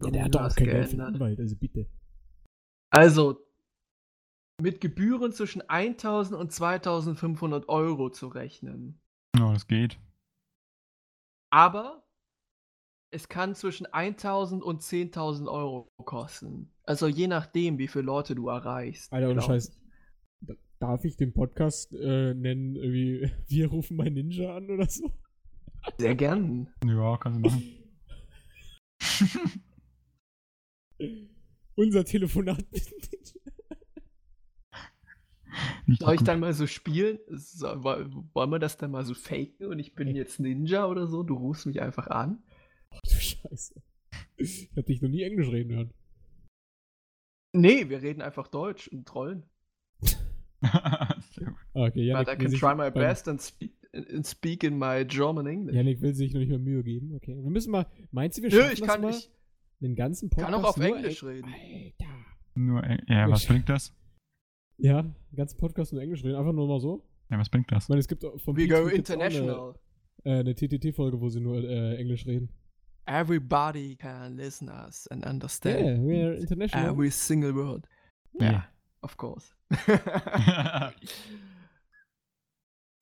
der hat doch auch kein Geld für. Anwalt, also bitte. Also, mit Gebühren zwischen 1000 und 2500 Euro zu rechnen. Ja, das geht. Aber es kann zwischen 1000 und 10.000 Euro kosten. Also je nachdem, wie viele Leute du erreichst. Alter, ohne glaub Scheiß. Darf ich den Podcast äh, nennen, irgendwie, <laughs> wir rufen mein Ninja an oder so? Sehr gern. Ja, kannst du machen. <laughs> Unser Telefonat mit Ninja. Nicht Soll ich dann mal so spielen? So, woll- wollen wir das dann mal so faken und ich bin jetzt Ninja oder so? Du rufst mich einfach an. Scheiße. Ich hab dich noch nie Englisch reden hören. Nee, wir reden einfach Deutsch und trollen. <laughs> Ah, okay, Janik, But I will can sich try my best and speak, and speak in my German English. Janik will sich noch nicht mehr Mühe geben. Okay. Wir müssen mal. Meinst du, wir Nö, schaffen ich das kann mal? nicht. Den ganzen Podcast Kann auch auf nur Englisch Eng- reden. Alter. Nur, Eng- ja, was bringt das? Ja, den ganzen Podcast nur Englisch reden. Einfach nur mal so. Ja, was bringt das? Ich meine, es gibt vom We Pizza go international. Eine, äh, eine TTT-Folge, wo sie nur äh, Englisch reden. Everybody can listen us and understand Yeah, we're international. every single word. Yeah. Yeah, of course. <laughs>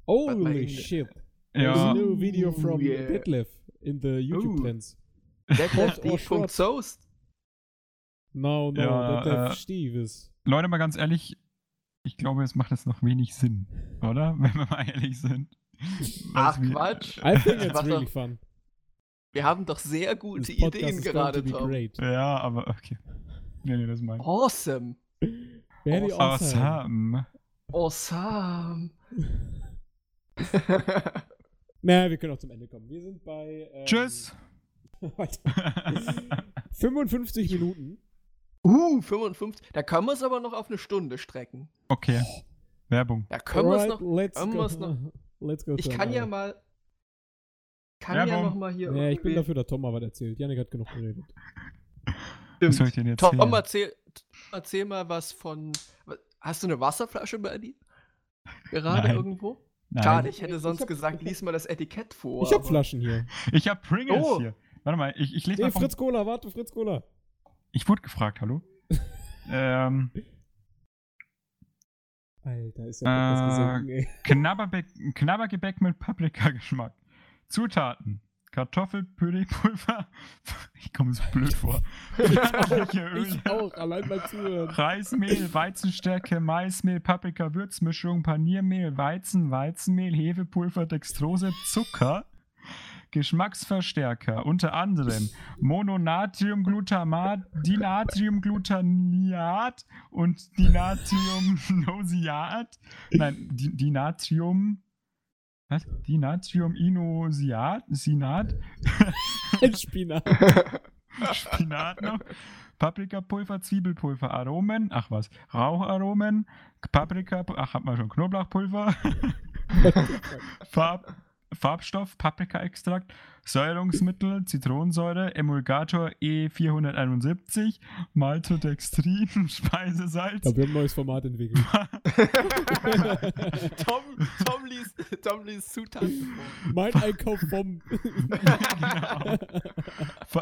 Holy shit. There's a new video from yeah. Detlef in the YouTube Ooh. trends. Detlef Short or D. short? Soest. No, no, Ja, der, der äh, Steves. Leute, mal ganz ehrlich, ich glaube, es macht jetzt noch wenig Sinn, oder? <laughs> Wenn wir mal ehrlich sind. Ach, Quatsch. I think it's really fun. Wir haben doch sehr gute Ideen gerade, Tom. great. Ja, aber okay. Nee, nee, das meine ich. Awesome. Very awesome. Awesome. Awesome. <laughs> Naja, wir können auch zum Ende kommen. Wir sind bei. Ähm, Tschüss. <laughs> weiter. <laughs> 55 Minuten. uh, 55. Da können wir es aber noch auf eine Stunde strecken. okay. Werbung. Da können wir es noch. let's können go. noch- Let's go. Ich kann ja mal. Kann ja Werbung. noch mal hier. Ja, ich bin dafür, dass Tom mal was erzählt. Janik hat genug geredet. Was soll Stimmt. ich denn jetzt Tom, erzählen? erzähl, erzähl mal was von. Hast du eine Wasserflasche bei dir? Gerade Nein. irgendwo? Nein. Schade, ich hätte Ich sonst hab- gesagt, ich hab- lies mal das Etikett vor. ich hab Flaschen hier. <laughs> Ich hab Pringles Oh. hier. Warte mal, ich, ich lese Nee, mal vom... Fritz Cola, warte, Fritz Cola. Ich wurde gefragt, hallo? <laughs> ähm, Alter, ist ja äh, Äh, gesunken, ey. Knabbergebäck mit Paprikageschmack. Zutaten. Kartoffelpüreepulver. <laughs> Ich komme so blöd vor. Ich auch, allein mal zuhören. Reismehl, Weizenstärke, Maismehl, Paprika, Würzmischung, Paniermehl, Weizen, Weizenmehl, Hefepulver, Dextrose, Zucker, Geschmacksverstärker, unter anderem Mononatriumglutamat, Dinatriumglutaniat und Dinatriumnosiat. Nein, Di- Dinatrium. Was? Dinatriuminosiat? Sinat? Ein <laughs> Spinat. <laughs> Spinat noch. Paprikapulver, Zwiebelpulver, Aromen, ach was, Raucharomen, Paprika, ach hat man schon Knoblauchpulver, <laughs> Farb, Farbstoff, Paprikaextrakt, Säurungsmittel, Zitronensäure, Emulgator E471, Maltodextrin, <laughs> Speisesalz, Ja, wir haben ein neues Format entwickelt. <laughs> Tom, Tom, liest, Tom liest Zutaten mein Einkauf vom. <laughs> Genau.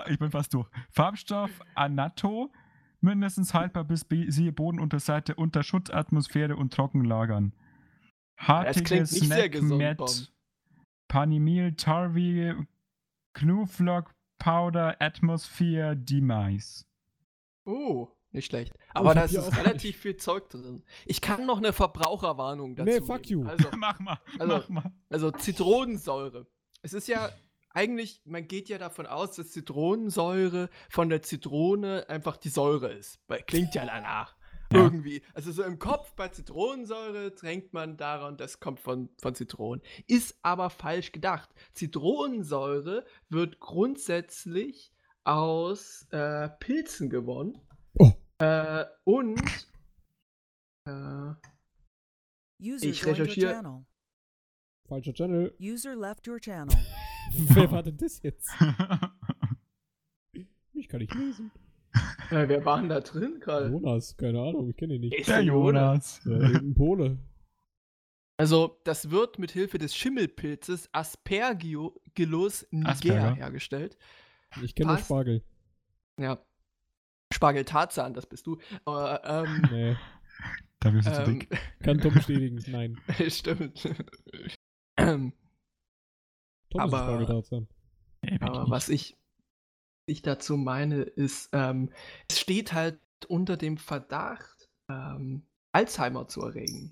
Ich bin fast durch. Farbstoff Anato, mindestens haltbar bis siehe Bodenunterseite unter Schutzatmosphäre und Trockenlagern. Das Hartige klingt nicht sehr gesund, Snack Tom. Matt, Panimil, Tarvi, Knuflock, Powder, Atmosphere, Demise. Oh, nicht schlecht. ich Aber hab da ist relativ viel Zeug drin. Ich kann noch eine Verbraucherwarnung dazu Nee, fuck geben. you. Also, <laughs> Mach mal, Also- mach mal. also Zitronensäure. Es ist ja eigentlich, man geht ja davon aus, dass Zitronensäure von der Zitrone einfach die Säure ist. Weil klingt ja danach. Ja. Irgendwie. Also so im Kopf bei Zitronensäure denkt man daran, das kommt von, von Zitronen. Ist aber falsch gedacht. Zitronensäure wird grundsätzlich aus äh, Pilzen gewonnen. Oh. Äh, und äh, User Ich recherchiere- channel. Falscher Channel. User left your <laughs> channel. Wer war denn das jetzt? <laughs> Ich kann nicht lesen. Äh, wer war denn da drin gerade? Jonas, keine Ahnung, ich kenne ihn nicht. Ist Der Jonas? Jonas. Ja, irgendein Pole. Also, das wird mit Hilfe des Schimmelpilzes Aspergillus niger Asperger. hergestellt. Ich kenne nur. Spargel. Ja. Spargel Tarzan, das bist du. Aber, ähm, Nee, Da wirst du zu ähm, dick. <laughs> kann Tom bestätigen. Nein. <laughs> stimmt. Tom Aber- ist bin ich Aber was ich, ich dazu meine, ist, ähm, es steht halt unter dem Verdacht, ähm, Alzheimer zu erregen.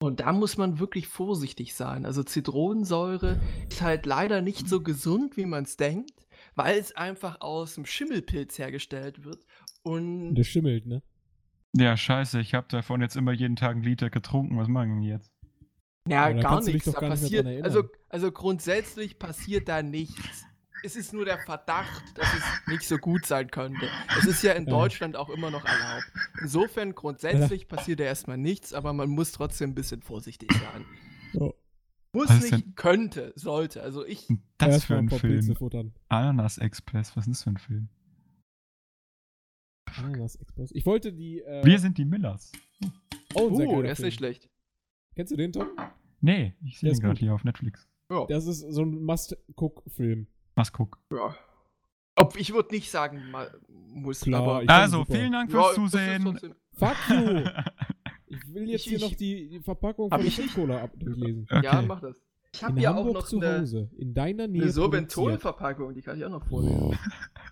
Und da muss man wirklich vorsichtig sein. Also Zitronensäure ist halt leider nicht so gesund, wie man es denkt, weil es einfach aus dem Schimmelpilz hergestellt wird. Und Der schimmelt, ne? Ja, scheiße, ich habe davon jetzt immer jeden Tag einen Liter getrunken. Was machen wir jetzt? ja, gar nichts. gar nicht passiert, dran also, also grundsätzlich passiert da nichts. Es ist nur der Verdacht, dass es nicht so gut sein könnte. Es ist ja in Ja. Deutschland auch immer noch erlaubt. Insofern grundsätzlich passiert da erstmal nichts, aber man muss trotzdem ein bisschen vorsichtig sein. Ja. Muss Was nicht, könnte, sollte. Also ich, Das Erst für ein Film. futtern. Ananas Express, was ist das für ein Film? Ananas Express. Ich wollte die. Äh, Wir sind die Millers. oh, oh, geiler der ist nicht schlecht. Kennst du den, Tom? Nee, ich sehe den gerade hier auf Netflix. Ja. Das ist so ein Must-Cook-Film. Was guck. ja. Ob ich würde nicht sagen, mal, muss, Klar, aber ich- fand Also, vielen Dank Ja, fürs ist Zusehen. Fuck you! <laughs> Ich will jetzt Ich- hier ich- noch die, die Verpackung von ich nicht? Cola ab durchlesen. Okay. Ja, mach das. Ich habe ja auch Hamburg noch zu eine, Hause, in deiner Nähe eine. Sorbentol-Verpackung, die kann ich auch noch vorlesen.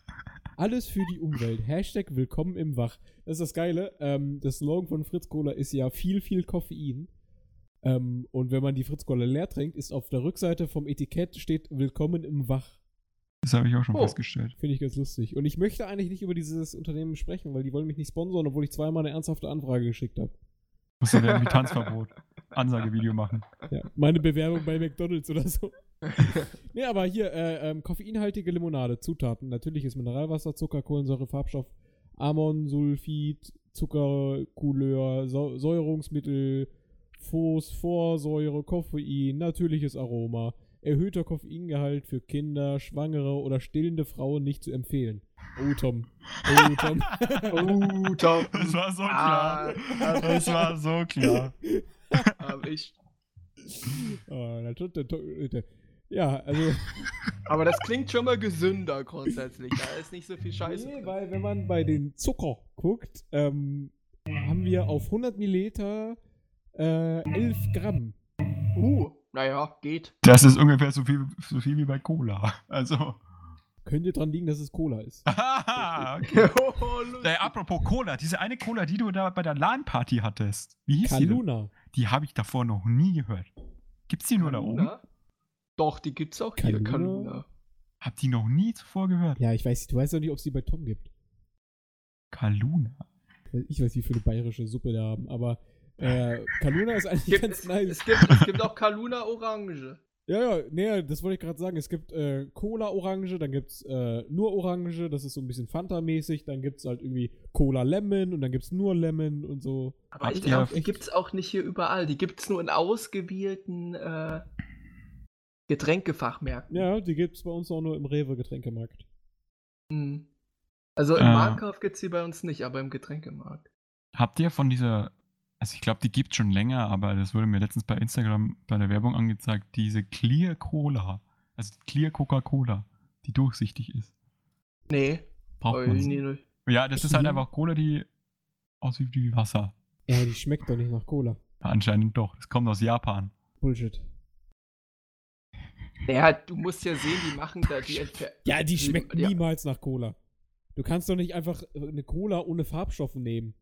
<laughs> Alles für die Umwelt. Hashtag willkommen im Wach. Das ist das Geile. Ähm, das Slogan von Fritz Cola ist ja viel, viel Koffein. Ähm, und wenn man die Fritz Cola leer trinkt, ist auf der Rückseite vom Etikett steht Willkommen im Wach. Das habe ich auch schon Oh. festgestellt. Finde ich ganz lustig. Und ich möchte eigentlich nicht über dieses Unternehmen sprechen, weil die wollen mich nicht sponsern, obwohl ich zweimal eine ernsthafte Anfrage geschickt habe. Muss dann irgendwie <laughs> Tanzverbot. Ansagevideo machen. Ja, meine Bewerbung bei McDonalds oder so. <laughs> nee, aber hier, äh, ähm, koffeinhaltige Limonade, Zutaten, natürliches Mineralwasser, Zucker, Kohlensäure, Farbstoff, Ammonsulfid, Zucker, Couleur, Sau- Säurungsmittel, Phosphorsäure, Koffein, natürliches Aroma, erhöhter Koffeingehalt für Kinder, Schwangere oder stillende Frauen nicht zu empfehlen. Oh, Tom. Oh, Tom. <laughs> Oh, Tom. Das war so klar. Ah, Das war so klar. <laughs> hab ich. Ah, na, tut- tut- tut- Ja, also. <laughs> Aber das klingt schon mal gesünder grundsätzlich. Da ist nicht so viel Scheiße. Nee, drin. weil wenn man bei den Zucker guckt, ähm, haben wir auf 100 Milliliter äh, 11 Gramm. Uh, naja, geht. Das ist ungefähr so viel, so viel wie bei Cola. Also. Könnte dran liegen, dass es Cola ist. Haha, okay. <laughs> oh. Äh, apropos Cola, diese eine Cola, die du da bei der LAN-Party hattest. Wie hieß die? denn? Kaluna. Die habe ich davor noch nie gehört. Gibt's die nur da oben? Kaluna? Doch, die gibt's auch hier, Kaluna? Kaluna. Hab die noch nie zuvor gehört. Ja, ich weiß, du weißt doch nicht, ob es die bei Tom gibt. Kaluna. Ich weiß, wie viele bayerische Suppe da haben, aber äh, Kaluna ist eigentlich Gibt, ganz es, nice. es, gibt, es gibt auch Kaluna Orange. Ja, ja, nee, das wollte ich gerade sagen. Es gibt äh, Cola-Orange, dann gibt's äh, nur Orange, das ist so ein bisschen Fanta-mäßig, dann gibt's halt irgendwie Cola-Lemon und dann gibt's nur Lemon und so. Aber Habt ich glaube, die gibt's auch nicht hier überall. Die gibt's nur in ausgewählten äh, Getränkefachmärkten. Ja, die gibt's bei uns auch nur im Rewe-Getränkemarkt. Hm. Also im Äh. Marktkauf gibt's die bei uns nicht, aber im Getränkemarkt. Habt ihr von dieser, also ich glaube, die gibt schon länger, aber das wurde mir letztens bei Instagram bei der Werbung angezeigt, diese Clear Cola, also Clear Coca-Cola, die durchsichtig ist. Nee. Braucht man. nee, nee. Ja, das ist halt einfach Cola, die aussieht wie Wasser. Ja, die schmeckt doch nicht nach Cola. Ja, anscheinend doch. Das kommt aus Japan. Bullshit. Naja, du musst ja sehen, die machen da die <laughs> Entfer Ja, die Die- schmeckt ja. niemals nach Cola. Du kannst doch nicht einfach eine Cola ohne Farbstoffe nehmen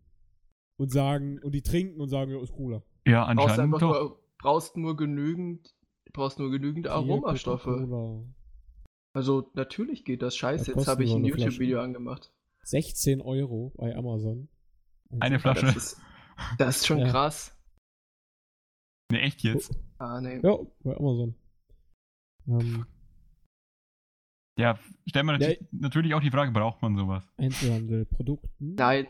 und sagen, und die trinken und sagen, ja, ist Cola. Ja, brauchst anscheinend einfach doch. nur, brauchst nur genügend, brauchst nur genügend Aromastoffe. Also natürlich geht das. Scheiße, Was jetzt habe ich ein? YouTube-Video angemacht. 16 Euro bei Amazon. Eine Ja, Flasche. Das ist, das ist schon Ja. krass. Ne, echt jetzt? Ah, nee. Ja, bei Amazon. Ähm, Ja, stell mal Ja, nat- natürlich auch die Frage, braucht man sowas? Einzelhandel, Produkten. Nein,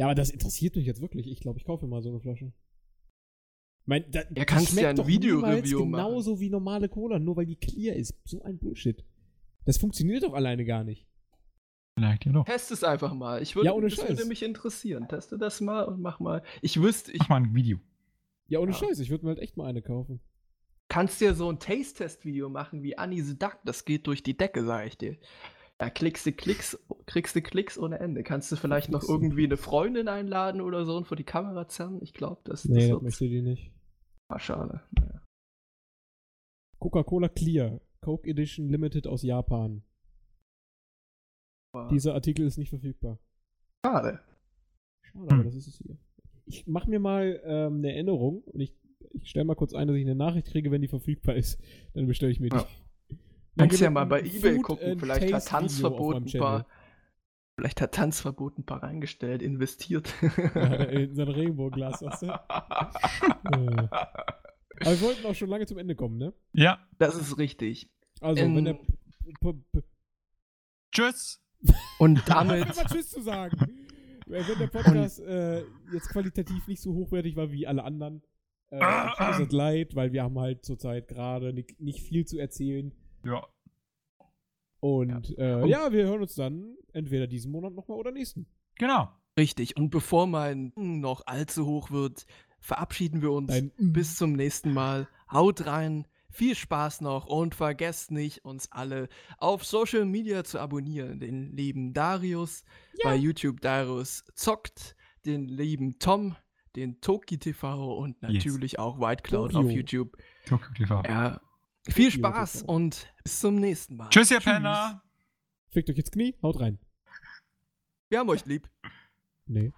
Ja, aber das interessiert mich jetzt wirklich. Ich glaube, ich kaufe mir mal so eine Flasche. Mein, da, die kannst schmeckt ja ein Video-Review niemals Genauso wie normale Cola, nur weil die clear ist. So ein Bullshit. Das funktioniert doch alleine gar nicht. Vielleicht ja doch. test es einfach mal. Ich würd, Ja, ohne das würde Scheiß. mich interessieren. Teste das mal und mach mal. Ich wüsste, ich Mach mal ein Video. Ja, ohne Ja. Scheiß, ich würde mir halt echt mal eine kaufen. kannst dir so ein Taste-Test-Video machen wie Annie the Duck. Das geht durch die Decke, sag ich dir. Da klickst du Klicks, kriegst du Klicks ohne Ende. Kannst du vielleicht noch irgendwie eine Freundin einladen oder so und vor die Kamera zerren? Ich glaube, das, das Nee, das wird's. möchte die nicht. Ah, schade. Naja. Coca-Cola Clear. Coke Edition Limited aus Japan. Aber Dieser Artikel ist nicht verfügbar. Schade. Schade, aber Hm. das ist es hier. Ich mache mir mal ähm, eine Erinnerung und ich, ich stelle mal kurz ein, dass ich eine Nachricht kriege, wenn die verfügbar ist. Dann bestelle ich mir die. Ja. Kannst ja mal bei Ebay Food gucken. Vielleicht hat Tanzverbot ein paar. Vielleicht hat Tanzverbot ein paar reingestellt, investiert. Ja, <laughs> in sein Regenbogenglas, weißt du? <laughs> Äh. Aber wir wollten auch schon lange zum Ende kommen, ne? Ja, das ist richtig. Also, Ähm, wenn der. P P tschüss. Und <laughs> damit. damit. mal Tschüss zu sagen. Wenn der Podcast äh, jetzt qualitativ nicht so hochwertig war wie alle anderen, äh, tut uns leid, weil wir haben halt zurzeit gerade nicht, nicht viel zu erzählen. Ja. Und ja. Äh, ja, wir hören uns dann entweder diesen Monat nochmal oder nächsten. Genau. Richtig. Und bevor mein noch allzu hoch wird, verabschieden wir uns. Dein Bis zum nächsten Mal. Haut rein. Viel Spaß noch und vergesst nicht, uns alle auf Social Media zu abonnieren. Den lieben Darius bei YouTube Darius zockt, den lieben Tom, den Toki TV und Yes. natürlich auch White Cloud Tokio. auf YouTube. Tokyo TV. Ja, viel Spaß und bis zum nächsten Mal. Tschüss, ihr Penner. Fickt euch ins Knie, haut rein. Wir haben euch lieb. Nee.